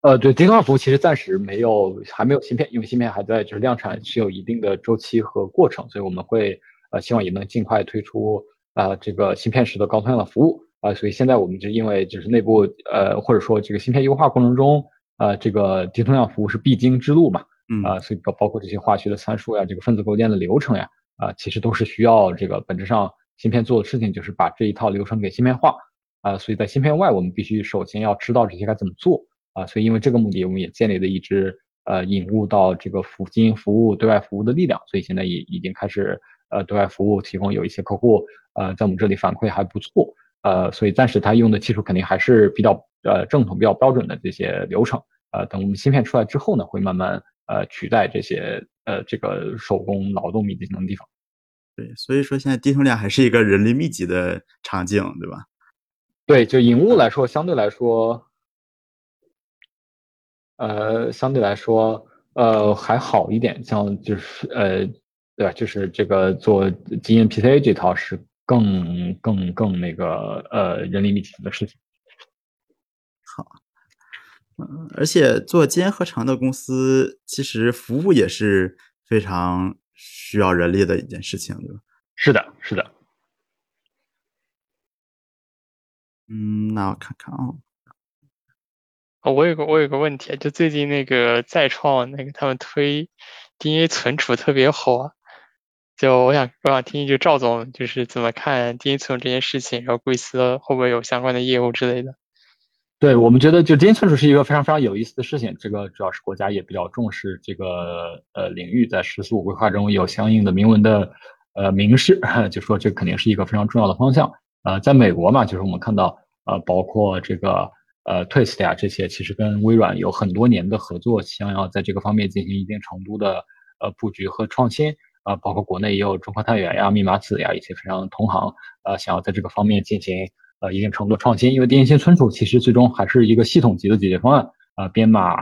呃，对，低通量服务其实暂时没有，还没有芯片，因为芯片还在就是量产是有一定的周期和过程，所以我们会呃希望也能尽快推出啊这个芯片式的高通量的服务。啊，所以现在我们就因为就是内部呃或者说这个芯片优化过程中呃这个低通量服务是必经之路嘛，嗯。啊，所以包包括这些化学的参数呀，这个分子构建的流程呀啊，其实都是需要这个本质上。芯片做的事情就是把这一套流程给芯片化。啊，所以在芯片外，我们必须首先要知道这些该怎么做。啊，所以因为这个目的，我们也建立了一支呃引入到这个服经营服务对外服务的力量，所以现在也已经开始呃对外服务提供有一些客户呃在我们这里反馈还不错呃，所以暂时他用的技术肯定还是比较呃正统、比较标准的这些流程呃，等我们芯片出来之后呢，会慢慢呃取代这些呃这个手工劳动密集型的地方。对，所以说现在低通量还是一个人力密集的场景，对吧？对，就引物来说，相对来说，呃，相对来说，呃，还好一点。像就是呃，对吧？就是这个做基因 PCA 这套是更更更那个呃人力密集的事情。好，嗯，而且做基因合成的公司，其实服务也是非常。需要人力的一件事情，对吧？是的，是的。嗯，那我看看啊。哦，我有个我有个问题，就最近那个再创那个他们推 DNA 存储特别火啊，就我想我想听一句赵总就是怎么看 DNA 存储这件事情，然后贵司会不会有相关的业务之类的？对我们觉得，就 DNA 存储是一个非常非常有意思的事情。这个主要是国家也比较重视这个呃领域，在“十四五”规划中有相应的明文的呃明示，就说这肯定是一个非常重要的方向。呃，在美国嘛，就是我们看到呃，包括这个呃 Twist 呀这些，其实跟微软有很多年的合作，想要在这个方面进行一定程度的呃布局和创新。啊，包括国内也有中科太原呀、密码子呀一些非常同行，呃，想要在这个方面进行。呃，一定程度的创新，因为电信存储其实最终还是一个系统级的解决方案啊，编码、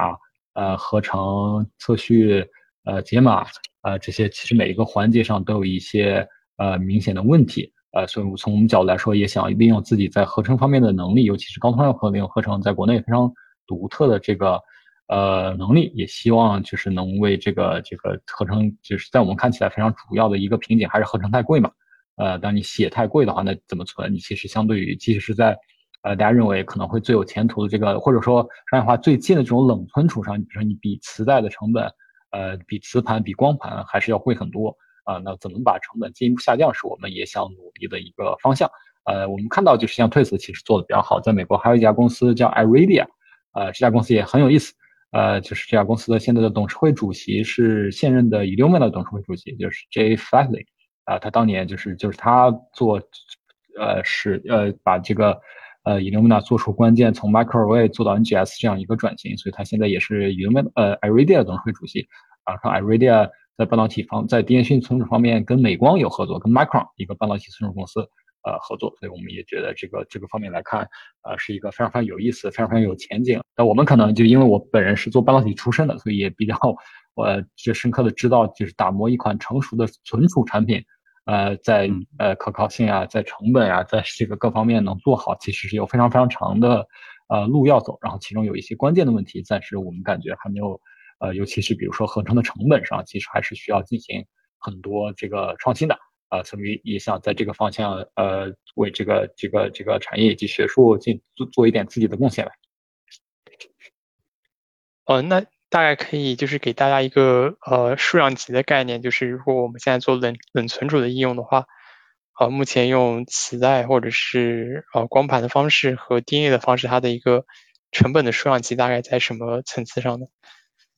呃合成、测序、呃解码，呃这些其实每一个环节上都有一些呃明显的问题，呃，所以我从我们角度来说，也想利用自己在合成方面的能力，尤其是高通量合成合成在国内非常独特的这个呃能力，也希望就是能为这个这个合成，就是在我们看起来非常主要的一个瓶颈，还是合成太贵嘛。呃，当你写太贵的话，那怎么存？你其实相对于，即使是在，呃，大家认为可能会最有前途的这个，或者说商业化最近的这种冷存储上，你比如说你比磁带的成本，呃，比磁盘、比光盘还是要贵很多啊。那怎么把成本进一步下降，是我们也想努力的一个方向。呃，我们看到就是像 Twist 其实做的比较好，在美国还有一家公司叫 Iridia，呃，这家公司也很有意思。呃，就是这家公司的现在的董事会主席是现任的 Illumina 的董事会主席，就是 Jay Flatley。啊，他当年就是就是他做，呃，是呃把这个呃 Illumina 做出关键，从 Microarray 做到 NGS 这样一个转型，所以他现在也是 Illumina 呃 Iridia 董事会主席。啊，说 Iridia 在半导体方在电讯存储方面跟美光有合作，跟 Micron 一个半导体存储公司呃合作，所以我们也觉得这个这个方面来看，呃是一个非常非常有意思、非常非常有前景。那我们可能就因为我本人是做半导体出身的，所以也比较我就深刻的知道，就是打磨一款成熟的存储产品。呃，在呃可靠性啊，在成本啊，在这个各方面能做好，其实是有非常非常长的呃路要走。然后其中有一些关键的问题，暂时我们感觉还没有，呃，尤其是比如说合成的成本上，其实还是需要进行很多这个创新的。啊，所以也想在这个方向，呃，为这个这个这个产业以及学术进做做一点自己的贡献来。哦，那。大概可以就是给大家一个呃数量级的概念，就是如果我们现在做冷冷存储的应用的话，呃，目前用磁带或者是呃光盘的方式和 DNA 的方式，它的一个成本的数量级大概在什么层次上呢？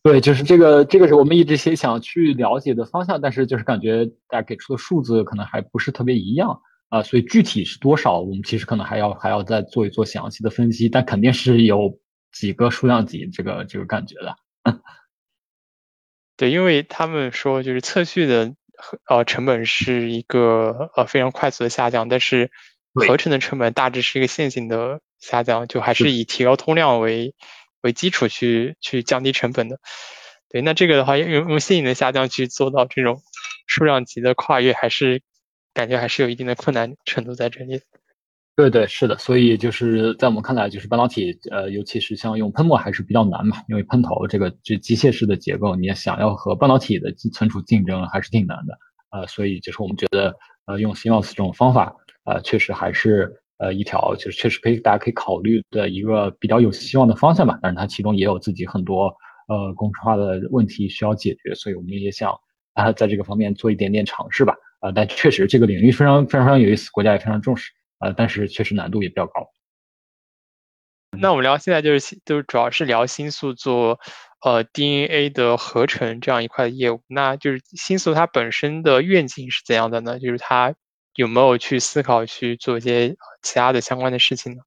对，就是这个这个是我们一直想想去了解的方向，但是就是感觉大家给出的数字可能还不是特别一样啊，所以具体是多少，我们其实可能还要还要再做一做详细的分析，但肯定是有几个数量级这个这个感觉的。对，因为他们说就是测序的呃成本是一个呃非常快速的下降，但是合成的成本大致是一个线性的下降，就还是以提高通量为为基础去去降低成本的。对，那这个的话用用性的下降去做到这种数量级的跨越，还是感觉还是有一定的困难程度在这里。对对是的，所以就是在我们看来，就是半导体，呃，尤其是像用喷墨还是比较难嘛，因为喷头这个这机械式的结构，你想要和半导体的存储竞争还是挺难的，呃，所以就是我们觉得，呃，用 CMOS 这种方法，呃，确实还是呃一条就是确实可以大家可以考虑的一个比较有希望的方向吧，但是它其中也有自己很多呃工程化的问题需要解决，所以我们也想啊在这个方面做一点点尝试吧，啊，但确实这个领域非常非常非常有意思，国家也非常重视。呃，但是确实难度也比较高。那我们聊现在就是就是主要是聊新素做呃 DNA 的合成这样一块业务。那就是新素它本身的愿景是怎样的呢？就是它有没有去思考去做一些其他的相关的事情呢？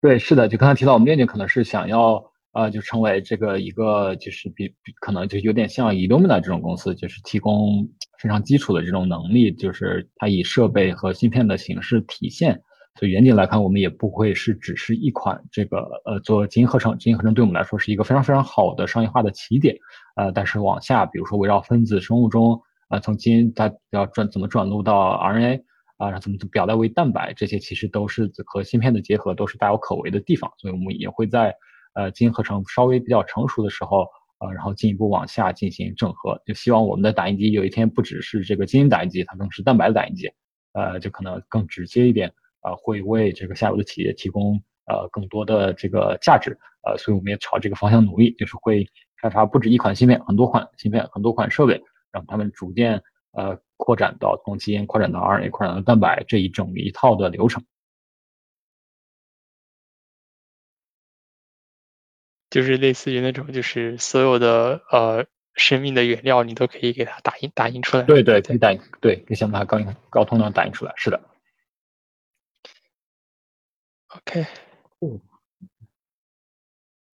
对，是的，就刚才提到我们愿景可能是想要呃就成为这个一个就是比比可能就有点像 Illumina 这种公司，就是提供。非常基础的这种能力，就是它以设备和芯片的形式体现。所以远景来看，我们也不会是只是一款这个呃做基因合成。基因合成对我们来说是一个非常非常好的商业化的起点。呃，但是往下，比如说围绕分子生物钟啊，从基因它要转怎么转录到 RNA 啊，然后怎么表达为蛋白，这些其实都是和芯片的结合，都是大有可为的地方。所以我们也会在呃基因合成稍微比较成熟的时候。呃，然后进一步往下进行整合，就希望我们的打印机有一天不只是这个基因打印机，它更是蛋白的打印机，呃，就可能更直接一点，呃，会为这个下游的企业提供呃更多的这个价值，呃，所以我们也朝这个方向努力，就是会开发不止一款芯片，很多款芯片，很多款设备，让他们逐渐呃扩展到从基因扩展到 RNA 扩展到蛋白这一整一套的流程。就是类似于那种，就是所有的呃生命的原料，你都可以给它打印打印出来。对对，可以打印，对，可以先把它高高通量打印出来。是的。OK。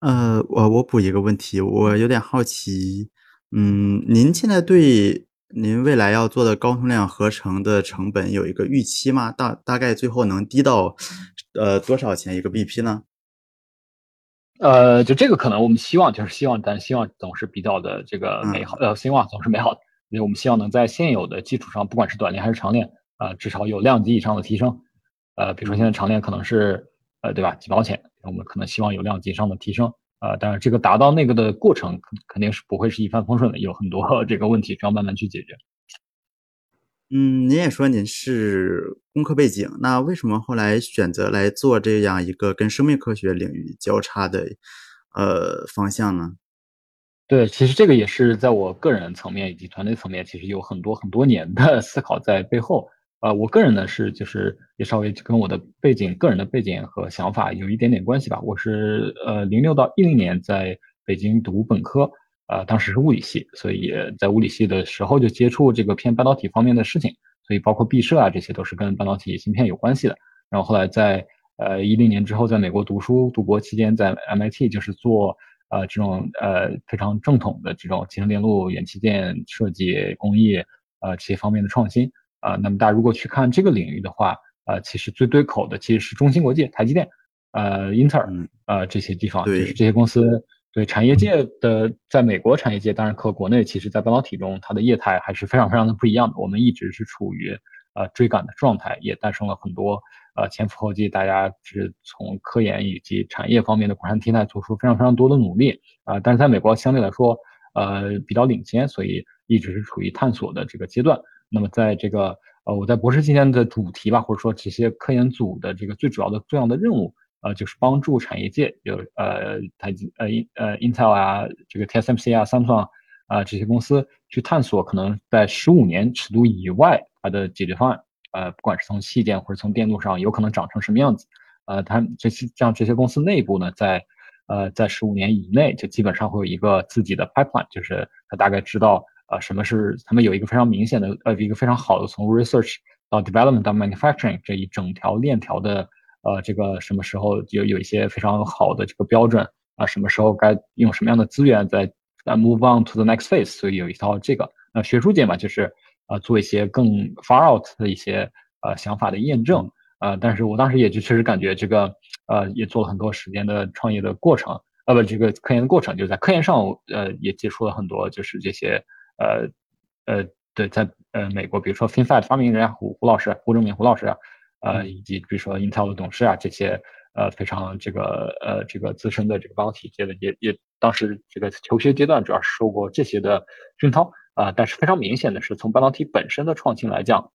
呃，我我补一个问题，我有点好奇，嗯，您现在对您未来要做的高通量合成的成本有一个预期吗？大大概最后能低到呃多少钱一个 BP 呢？呃，就这个可能我们希望就是希望，但希望总是比较的这个美好，呃，希望总是美好的。因为我们希望能在现有的基础上，不管是短链还是长链，啊，至少有量级以上的提升。呃，比如说现在长链可能是，呃，对吧，几毛钱，我们可能希望有量级以上的提升。啊，当然这个达到那个的过程肯定是不会是一帆风顺的，有很多 这个问题需要慢慢去解决。嗯，您也说您是工科背景，那为什么后来选择来做这样一个跟生命科学领域交叉的呃方向呢？对，其实这个也是在我个人层面以及团队层面，其实有很多很多年的思考在背后。呃，我个人呢是就是也稍微跟我的背景、个人的背景和想法有一点点关系吧。我是呃零六到一零年在北京读本科。呃，当时是物理系，所以在物理系的时候就接触这个偏半导体方面的事情，所以包括毕设啊，这些都是跟半导体芯片有关系的。然后后来在呃一零年之后，在美国读书读博期间，在 MIT 就是做呃这种呃非常正统的这种集成电路、元器件设计工艺呃这些方面的创新啊。那么大家如果去看这个领域的话，呃，其实最对口的其实是中芯国际、台积电、呃英特尔呃这些地方，就是这些公司。对产业界的，在美国产业界，当然和国内其实，在半导体中，它的业态还是非常非常的不一样的。我们一直是处于呃追赶的状态，也诞生了很多呃前赴后继，大家是从科研以及产业方面的国产替代做出非常非常多的努力啊。但是在美国相对来说，呃比较领先，所以一直是处于探索的这个阶段。那么在这个呃我在博士期间的主题吧，或者说这些科研组的这个最主要的重要的任务。呃，就是帮助产业界，有呃台积呃呃 Intel 啊，这个 TSMC 啊，Samsung 啊这些公司去探索可能在十五年尺度以外它的解决方案，呃，不管是从器件或者从电路上，有可能长成什么样子，呃，它这些像这些公司内部呢，在呃在十五年以内就基本上会有一个自己的 pipeline，就是他大概知道啊什么是他们有一个非常明显的呃一个非常好的从 research 到 development 到 manufacturing 这一整条链条的。呃，这个什么时候有有一些非常好的这个标准啊？什么时候该用什么样的资源在呃 move on to the next phase？所以有一套这个。那学术界嘛，就是呃做一些更 far out 的一些呃想法的验证呃，但是我当时也就确实感觉这个呃也做了很多时间的创业的过程呃不这个科研的过程，就在科研上呃也接触了很多就是这些呃呃对在呃美国，比如说 FinFET 发明人啊胡胡老师胡正明胡老师啊。呃，以及比如说 Intel 的董事啊，这些呃非常这个呃这个资深的这个半导体界的，也也当时这个求学阶段主要是受过这些的熏陶啊。但是非常明显的是，从半导体本身的创新来讲，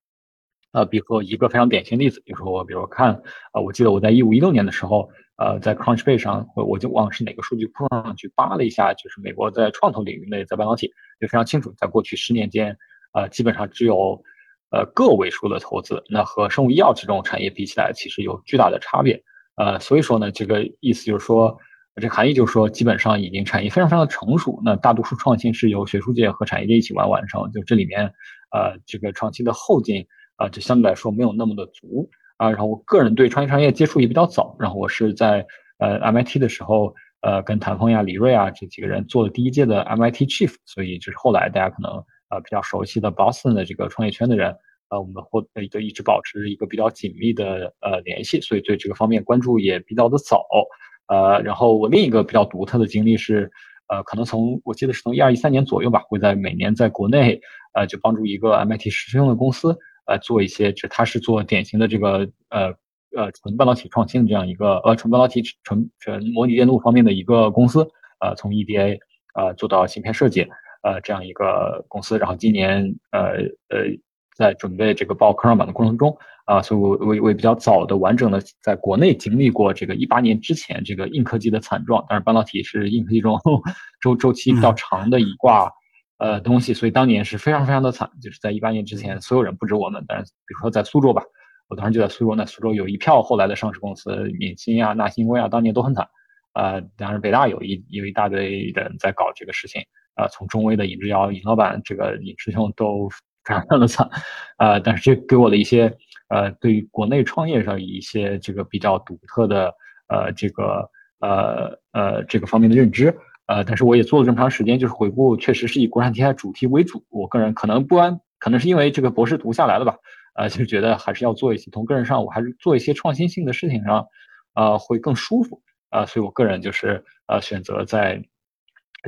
呃，比如说一个非常典型例子，比如说我比如看啊，我记得我在一五一六年的时候，呃，在 Crunchbase 上，我我就忘了是哪个数据库上去扒了一下，就是美国在创投领域内在半导体就非常清楚，在过去十年间，呃，基本上只有。呃，个位数的投资，那和生物医药这种产业比起来，其实有巨大的差别。呃，所以说呢，这个意思就是说，这含义就是说，基本上已经产业非常非常的成熟。那大多数创新是由学术界和产业界一起完完成。就这里面，呃，这个创新的后劲啊，就相对来说没有那么的足啊。然后我个人对创新创业接触也比较早，然后我是在呃 MIT 的时候，呃，跟谭峰呀、李锐啊这几个人做了第一届的 MIT Chief，所以就是后来大家可能。呃，比较熟悉的 Boston 的这个创业圈的人，呃，我们或一个一直保持一个比较紧密的呃联系，所以对这个方面关注也比较的早。呃，然后我另一个比较独特的经历是，呃，可能从我记得是从一二一三年左右吧，会在每年在国内，呃，就帮助一个 MIT 实习生的公司，呃，做一些，就他是做典型的这个呃呃纯半导体创新的这样一个呃纯半导体纯纯模拟电路方面的一个公司，呃，从 EDA 呃做到芯片设计。呃，这样一个公司，然后今年呃呃在准备这个报科创板的过程中啊，所以我我我也比较早的完整的在国内经历过这个一八年之前这个硬科技的惨状，但是半导体是硬科技中 周周期比较长的一挂呃东西，所以当年是非常非常的惨，就是在一八年之前，所有人不止我们，但是比如说在苏州吧，我当时就在苏州，那苏州有一票后来的上市公司，闽新啊、纳新威啊，当年都很惨。呃，当然北大有一有一大堆人在搞这个事情，呃，从中威的尹志尧尹老板，这个尹师兄都非常的惨，呃，但是这给我的一些呃，对于国内创业上一些这个比较独特的呃这个呃呃这个方面的认知，呃，但是我也做了这么长时间，就是回顾，确实是以国产题材主题为主。我个人可能不安，可能是因为这个博士读下来了吧，呃，就觉得还是要做一些从个人上，我还是做一些创新性的事情上，呃，会更舒服。呃，所以我个人就是呃选择在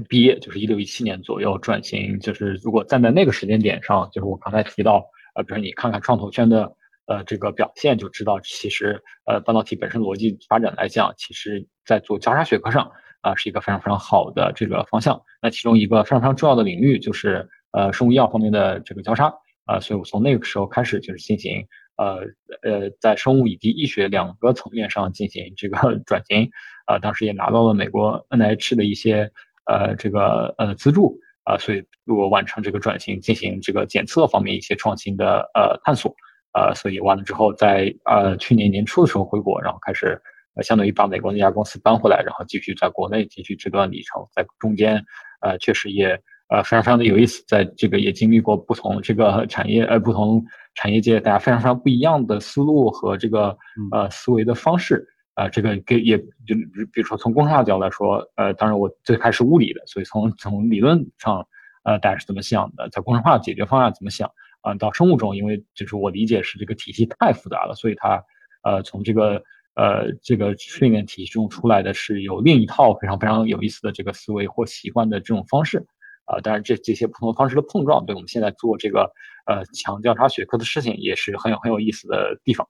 毕业，就是一六一七年左右转型。就是如果站在那个时间点上，就是我刚才提到，呃，比如你看看创投圈的呃这个表现，就知道其实呃半导体本身逻辑发展来讲，其实在做交叉学科上啊是一个非常非常好的这个方向。那其中一个非常非常重要的领域就是呃生物医药方面的这个交叉啊，所以我从那个时候开始就是进行。呃呃，在生物以及医学两个层面上进行这个 转型，啊，当时也拿到了美国 NIH 的一些呃这个呃资助，啊，所以我完成这个转型，进行这个检测方面一些创新的呃探索，呃，所以完了之后，在呃去年年初的时候回国，然后开始呃相当于把美国那家公司搬回来，然后继续在国内继续这段里程，在中间呃确实也。呃，非常非常的有意思，在这个也经历过不同这个产业呃不同产业界大家非常非常不一样的思路和这个呃思维的方式啊，这个给也就比如说从工程化角度来说，呃，当然我最开始物理的，所以从从理论上呃大家是怎么想的，在工程化解决方案怎么想啊，到生物中，因为就是我理解是这个体系太复杂了，所以它呃从这个呃这个训练体系中出来的是有另一套非常非常有意思的这个思维或习惯的这种方式。啊，当然，这这些不同方式的碰撞，对我们现在做这个呃强交叉学科的事情，也是很有很有意思的地方。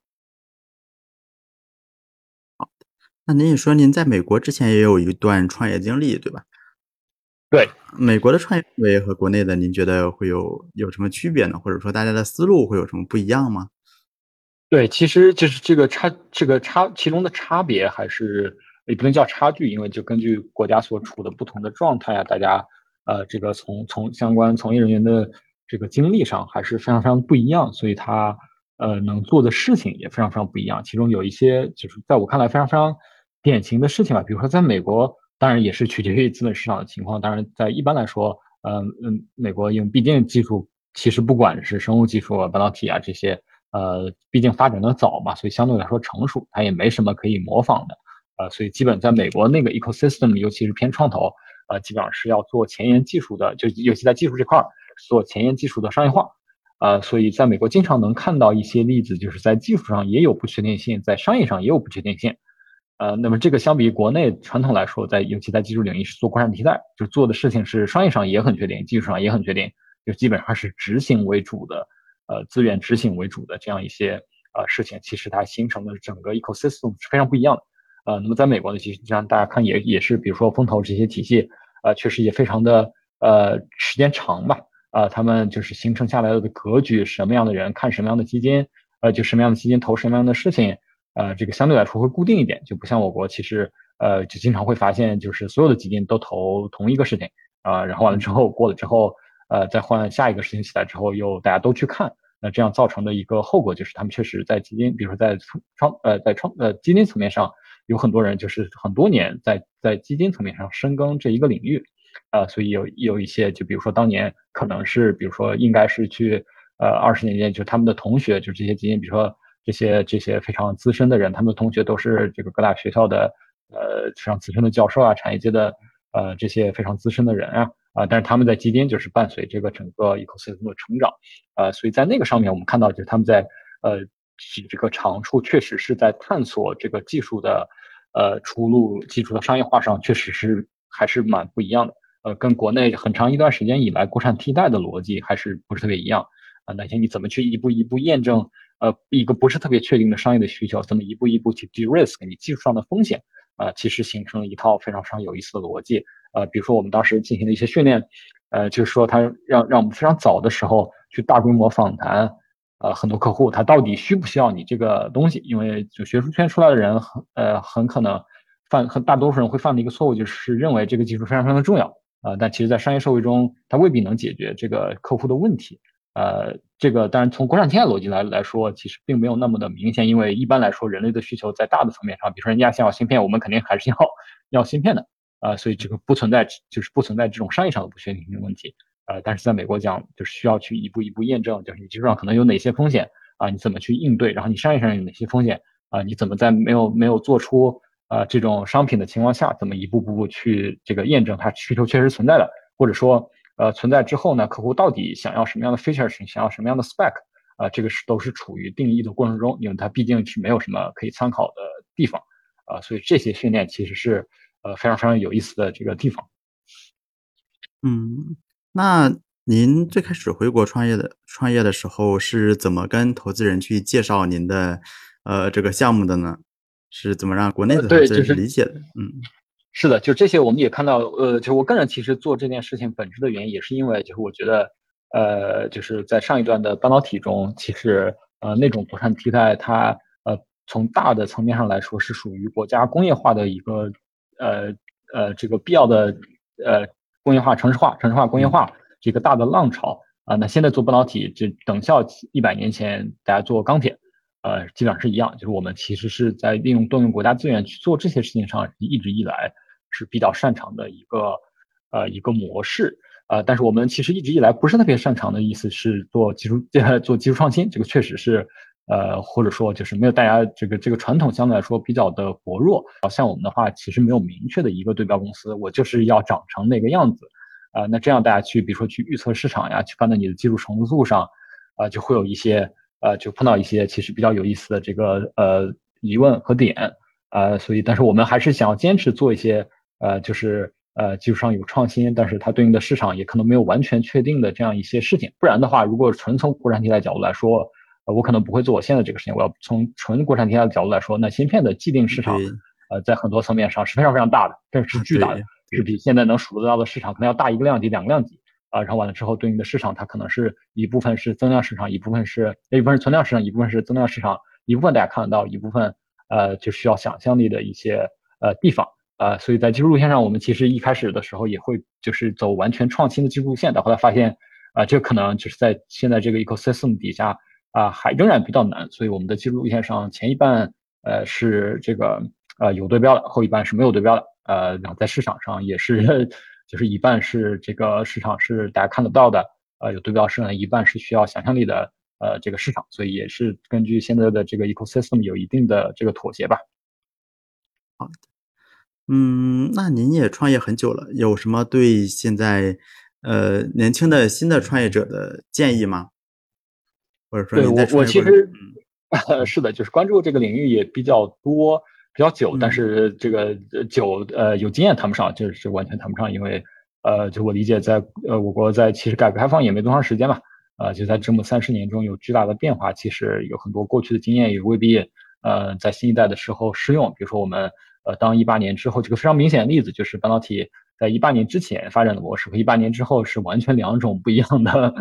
好，那您也说您在美国之前也有一段创业经历，对吧？对，美国的创业思维和国内的，您觉得会有有什么区别呢？或者说大家的思路会有什么不一样吗？对，其实就是这个差，这个差其中的差别，还是也不能叫差距，因为就根据国家所处的不同的状态啊，大家。呃，这个从从相关从业人员的这个经历上还是非常非常不一样，所以他呃能做的事情也非常非常不一样。其中有一些就是在我看来非常非常典型的事情吧，比如说在美国，当然也是取决于资本市场的情况。当然，在一般来说，嗯嗯，美国因为毕竟技术其实不管是生物技术啊、半导体啊这些，呃，毕竟发展的早嘛，所以相对来说成熟，它也没什么可以模仿的。呃，所以基本在美国那个 ecosystem，尤其是偏创投。呃，基本上是要做前沿技术的，就尤其在技术这块儿做前沿技术的商业化，呃，所以在美国经常能看到一些例子，就是在技术上也有不确定性，在商业上也有不确定性，呃，那么这个相比国内传统来说，在尤其在技术领域是做国产替代，就做的事情是商业上也很确定，技术上也很确定，就基本上是执行为主的，呃，资源执行为主的这样一些呃事情，其实它形成的整个 ecosystem 是非常不一样的。呃，那么在美国呢，其实让大家看也也是，比如说风投这些体系，呃，确实也非常的呃时间长吧，啊，他们就是形成下来的格局，什么样的人看什么样的基金，呃，就什么样的基金投什么样的事情，呃，这个相对来说会固定一点，就不像我国，其实呃就经常会发现，就是所有的基金都投同一个事情，啊，然后完了之后过了之后，呃，再换下一个事情起来之后，又大家都去看，那这样造成的一个后果就是他们确实在基金，比如说在创呃在创呃基金层面上。有很多人就是很多年在在基金层面上深耕这一个领域，啊，所以有有一些就比如说当年可能是比如说应该是去呃二十年间就他们的同学就这些基金，比如说这些这些非常资深的人，他们的同学都是这个各大学校的呃非常资深的教授啊，产业界的呃这些非常资深的人啊啊，但是他们在基金就是伴随这个整个 ecosystem 的成长，呃，所以在那个上面我们看到就是他们在呃。这个长处确实是在探索这个技术的，呃，出路，技术的商业化上确实是还是蛮不一样的，呃，跟国内很长一段时间以来国产替代的逻辑还是不是特别一样啊？那些你怎么去一步一步验证，呃，一个不是特别确定的商业的需求，怎么一步一步去 de-risk 你技术上的风险啊？其实形成了一套非常非常有意思的逻辑，呃，比如说我们当时进行的一些训练，呃，就是说他让让我们非常早的时候去大规模访谈。呃很多客户他到底需不需要你这个东西？因为就学术圈出来的人很呃很可能犯很大多数人会犯的一个错误就是认为这个技术非常非常的重要啊，但其实在商业社会中它未必能解决这个客户的问题。呃，这个当然从国产替代逻辑来来说，其实并没有那么的明显，因为一般来说人类的需求在大的层面上，比如说人家想要芯片，我们肯定还是要要芯片的啊，所以这个不存在就是不存在这种商业上的不确定性问题。呃，但是在美国讲，就是需要去一步一步验证，就是你技术上可能有哪些风险啊，你怎么去应对，然后你商业上有哪些风险啊，你怎么在没有没有做出呃这种商品的情况下，怎么一步步去这个验证它需求确实存在的，或者说。呃，存在之后呢，客户到底想要什么样的 feature，想要什么样的 spec，啊，这个是都是处于定义的过程中，因为它毕竟是没有什么可以参考的地方，啊，所以这些训练其实是呃非常非常有意思的这个地方。嗯，那您最开始回国创业的创业的时候是怎么跟投资人去介绍您的呃这个项目的呢？是怎么让国内的投资人理解的？嗯。是的，就这些，我们也看到，呃，就我个人其实做这件事情本质的原因，也是因为，就是我觉得，呃，就是在上一段的半导体中，其实，呃，那种国产替代，它，呃，从大的层面上来说，是属于国家工业化的一个，呃，呃，这个必要的，呃，工业化、城市化、城市化、工业化这个大的浪潮啊。那现在做半导体，这等效一百年前大家做钢铁，呃，基本上是一样，就是我们其实是在利用动用国家资源去做这些事情上，一直以来。是比较擅长的一个呃一个模式呃，但是我们其实一直以来不是特别擅长的意思是做技术 做技术创新，这个确实是呃或者说就是没有大家这个这个传统相对来说比较的薄弱。像我们的话，其实没有明确的一个对标公司，我就是要长成那个样子啊。那这样大家去比如说去预测市场呀，去判断你的技术成熟度上啊，就会有一些呃就碰到一些其实比较有意思的这个呃疑问和点啊。所以，但是我们还是想要坚持做一些。呃，就是呃，技术上有创新，但是它对应的市场也可能没有完全确定的这样一些事情。不然的话，如果纯从国产替代角度来说，呃，我可能不会做我现在这个事情。我要从纯国产替代的角度来说，那芯片的既定市场，呃，在很多层面上是非常非常大的，这是巨大的，是比现在能数得到的市场可能要大一个量级、两个量级啊。然后完了之后，对应的市场它可能是一部分是增量市场，一部分是一部分是存量市场，一部分是增量市场，一部分大家看得到，一部分呃就需要想象力的一些呃地方。呃，所以在技术路线上，我们其实一开始的时候也会就是走完全创新的技术路线的，后来发现啊，这可能就是在现在这个 ecosystem 底下啊，还仍然比较难。所以我们的技术路线上，前一半呃是这个呃有对标的，后一半是没有对标的。呃，然后在市场上也是就是一半是这个市场是大家看得到的，呃有对标市场，一半是需要想象力的呃这个市场，所以也是根据现在的这个 ecosystem 有一定的这个妥协吧。好的。嗯，那您也创业很久了，有什么对现在呃年轻的新的创业者的建议吗？或者说，对我我其实是的，就是关注这个领域也比较多，比较久，但是这个久呃有经验谈不上，就是完全谈不上，因为呃就我理解，在呃我国在其实改革开放也没多长时间嘛，呃就在这么三十年中有巨大的变化，其实有很多过去的经验也未必呃在新一代的时候适用，比如说我们。呃，当一八年之后，这个非常明显的例子就是半导体在一八年之前发展的模式和一八年之后是完全两种不一样的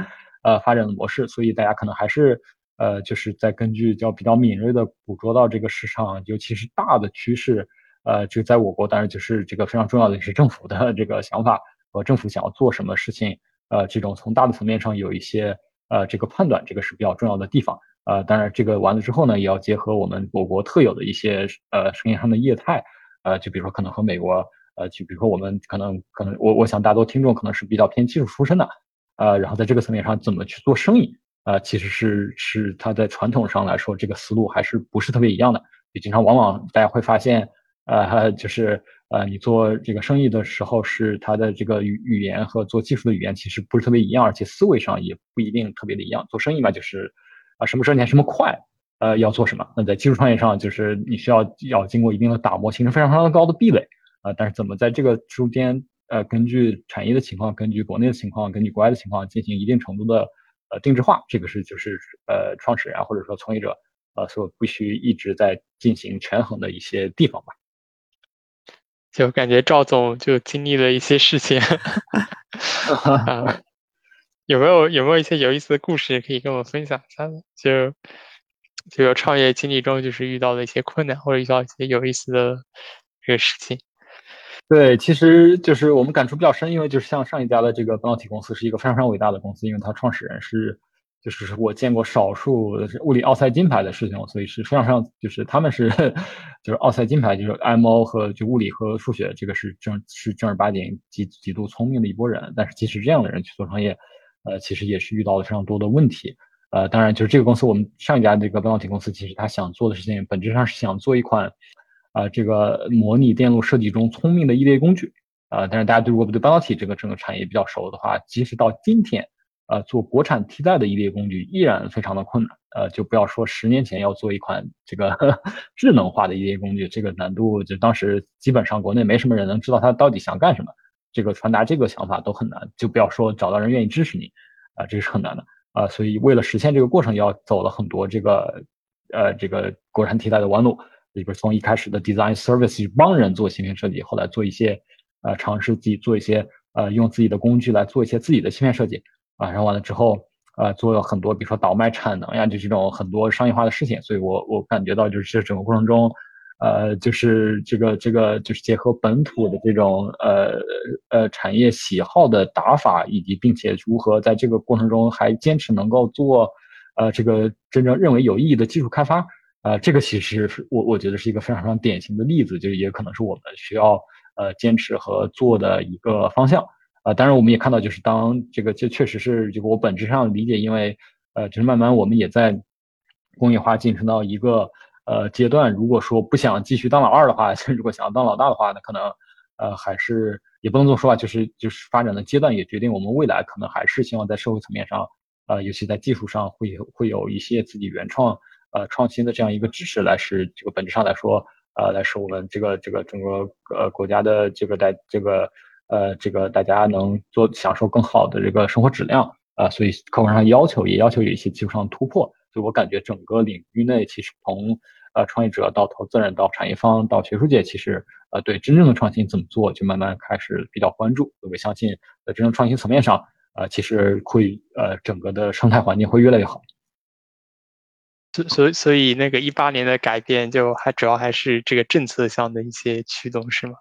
呃发展的模式，所以大家可能还是呃就是在根据叫比较敏锐的捕捉到这个市场，尤其是大的趋势，呃，就在我国当然就是这个非常重要的是政府的这个想法和政府想要做什么事情，呃，这种从大的层面上有一些呃这个判断，这个是比较重要的地方。呃，当然这个完了之后呢，也要结合我们我国特有的一些呃生意上的业态。呃，就比如说可能和美国，呃，就比如说我们可能可能我我想大多听众可能是比较偏技术出身的，呃，然后在这个层面上怎么去做生意，呃，其实是是他在传统上来说这个思路还是不是特别一样的，也经常往往大家会发现，呃，就是 呃你做这个生意的时候是他的这个语语言和做技术的语言其实不是特别一样，而且思维上也不一定特别的一样。做生意嘛，就是啊什么挣钱什么快。呃，要做什么？那在技术创业上，就是你需要要经过一定的打磨，形成非常非常高的壁垒啊。但是怎么在这个中间，呃，根据产业的情况，根据国内的情况，根据国外的情况进行一定程度的呃定制化，这个是就是呃创始人啊或者说从业者呃所必须一直在进行权衡的一些地方吧。就感觉赵总就经历了一些事情。有没有有没有一些有意思的故事可以跟我们分享一下呢？就就有创业经历中就是遇到的一些困难，或者遇到一些有意思的这个事情。对，其实就是我们感触比较深，因为就是像上一家的这个半导体公司是一个非常非常伟大的公司，因为它创始人是就是我见过少数物理奥赛金牌的师兄，所以是非常非常就是他们是就是奥赛金牌，就是 MO 和就物理和数学这个是正是正儿八经极极度聪明的一波人，但是即使这样的人去做创业，呃，其实也是遇到了非常多的问题，呃，当然就是这个公司我们上一家这个半导体公司，其实他想做的事情本质上是想做一款。啊，这个模拟电路设计中聪明的 EDA 工具，啊，但是大家对如果不对半导体这个整个产业比较熟的话，即使到今天，呃，做国产替代的 EDA 工具依然非常的困难，呃，就不要说十年前要做一款这个 智能化的 EDA 工具，这个难度就当时基本上国内没什么人能知道它到底想干什么，这个传达这个想法都很难，就不要说找到人愿意支持你，啊，这个是很难的，啊，所以为了实现这个过程，要走了很多这个，呃，这个国产替代的弯路。里边从一开始的 design service 去帮人做芯片设计，后来做一些呃尝试自己做一些呃用自己的工具来做一些自己的芯片设计啊，然后完了之后呃做了很多比如说倒卖产能呀，就这种很多商业化的事情，所以我我感觉到就是这整个过程中呃就是这个这个就是结合本土的这种呃呃产业喜好的打法，以及并且如何在这个过程中还坚持能够做呃这个真正认为有意义的技术开发。呃，这个其实我我觉得是一个非常非常典型的例子，就是也可能是我们需要呃坚持和做的一个方向。啊，当然我们也看到，就是当这个这确实是这个我本质上理解，因为呃，就是慢慢我们也在工业化进程到一个呃阶段。如果说不想继续当老二的话，如果想要当老大的话，那可能呃还是也不能这么说吧，就是就是发展的阶段也决定我们未来可能还是希望在社会层面上，呃，尤其在技术上会会有一些自己原创。呃，创新的这样一个支持来是这个本质上来说，呃，来使我们这个这个整个呃国家的这个在这个呃这个大家能做享受更好的这个生活质量啊，所以客观上要求也要求有一些技术上的突破，所以我感觉整个领域内其实从呃创业者到投资人到产业方到学术界，其实呃对真正的创新怎么做就慢慢开始比较关注，我相信在真正创新层面上，呃其实会呃整个的生态环境会越来越好。所所所以那个一八年的改变，就还主要还是这个政策上的一些驱动，是吗？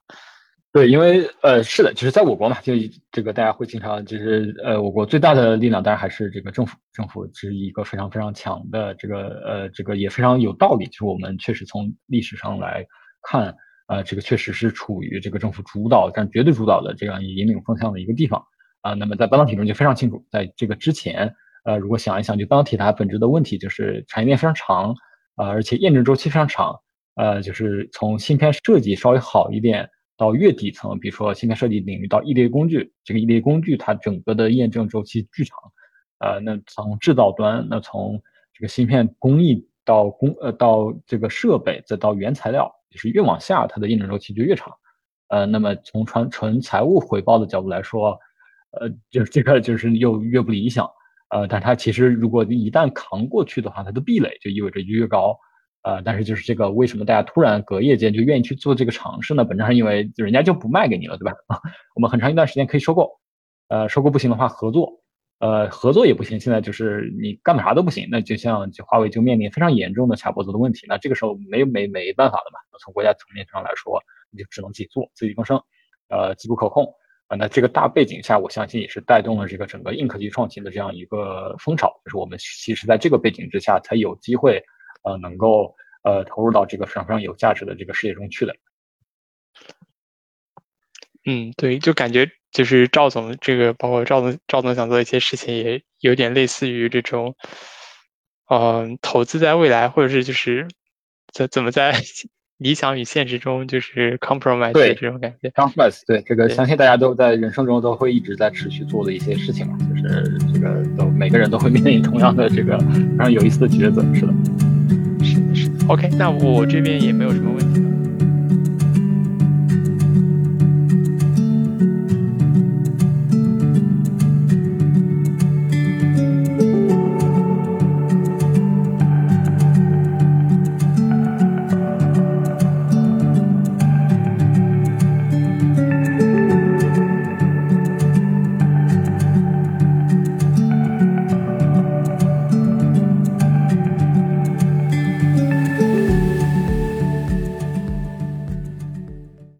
对，因为呃是的，就是在我国嘛，就这个大家会经常就是呃我国最大的力量，当然还是这个政府，政府是一个非常非常强的这个呃这个也非常有道理，就是我们确实从历史上来看，呃这个确实是处于这个政府主导，但绝对主导的这样一引领风向的一个地方啊。那么在半导体中就非常清楚，在这个之前。呃，如果想一想，就半导体它本质的问题就是产业链非常长，啊，而且验证周期非常长，呃，就是从芯片设计稍微好一点到越底层，比如说芯片设计领域到 EDA 工具，这个 EDA 工具它整个的验证周期巨长，呃，那从制造端，那从这个芯片工艺到工呃到这个设备，再到原材料，就是越往下它的验证周期就越长，呃，那么从纯纯财务回报的角度来说，呃，就是这个就是又越不理想。呃，但它其实如果一旦扛过去的话，它的壁垒就意味着越高。呃，但是就是这个为什么大家突然隔夜间就愿意去做这个尝试呢？本质上因为人家就不卖给你了，对吧？我们很长一段时间可以收购，呃，收购不行的话合作，呃，合作也不行。现在就是你干啥都不行，那就像就华为就面临非常严重的卡脖子的问题。那这个时候没没没办法了嘛？从国家层面上来说，你就只能自己做，自力更生，呃，机不可控。啊，那这个大背景下，我相信也是带动了这个整个硬科技创新的这样一个风潮。就是我们其实在这个背景之下，才有机会，呃，能够呃投入到这个非常非常有价值的这个事业中去的。嗯，对，就感觉就是赵总这个，包括赵总赵总想做一些事情，也有点类似于这种，嗯，投资在未来，或者是就是怎怎么在。理想与现实中就是 compromise 对这种感觉，compromise 对这个相信大家都在人生中都会一直在持续做的一些事情嘛，就是这个都每个人都会面临同样的这个非常有意思的抉择，是的，是的，是的。OK，那我这边也没有什么问题。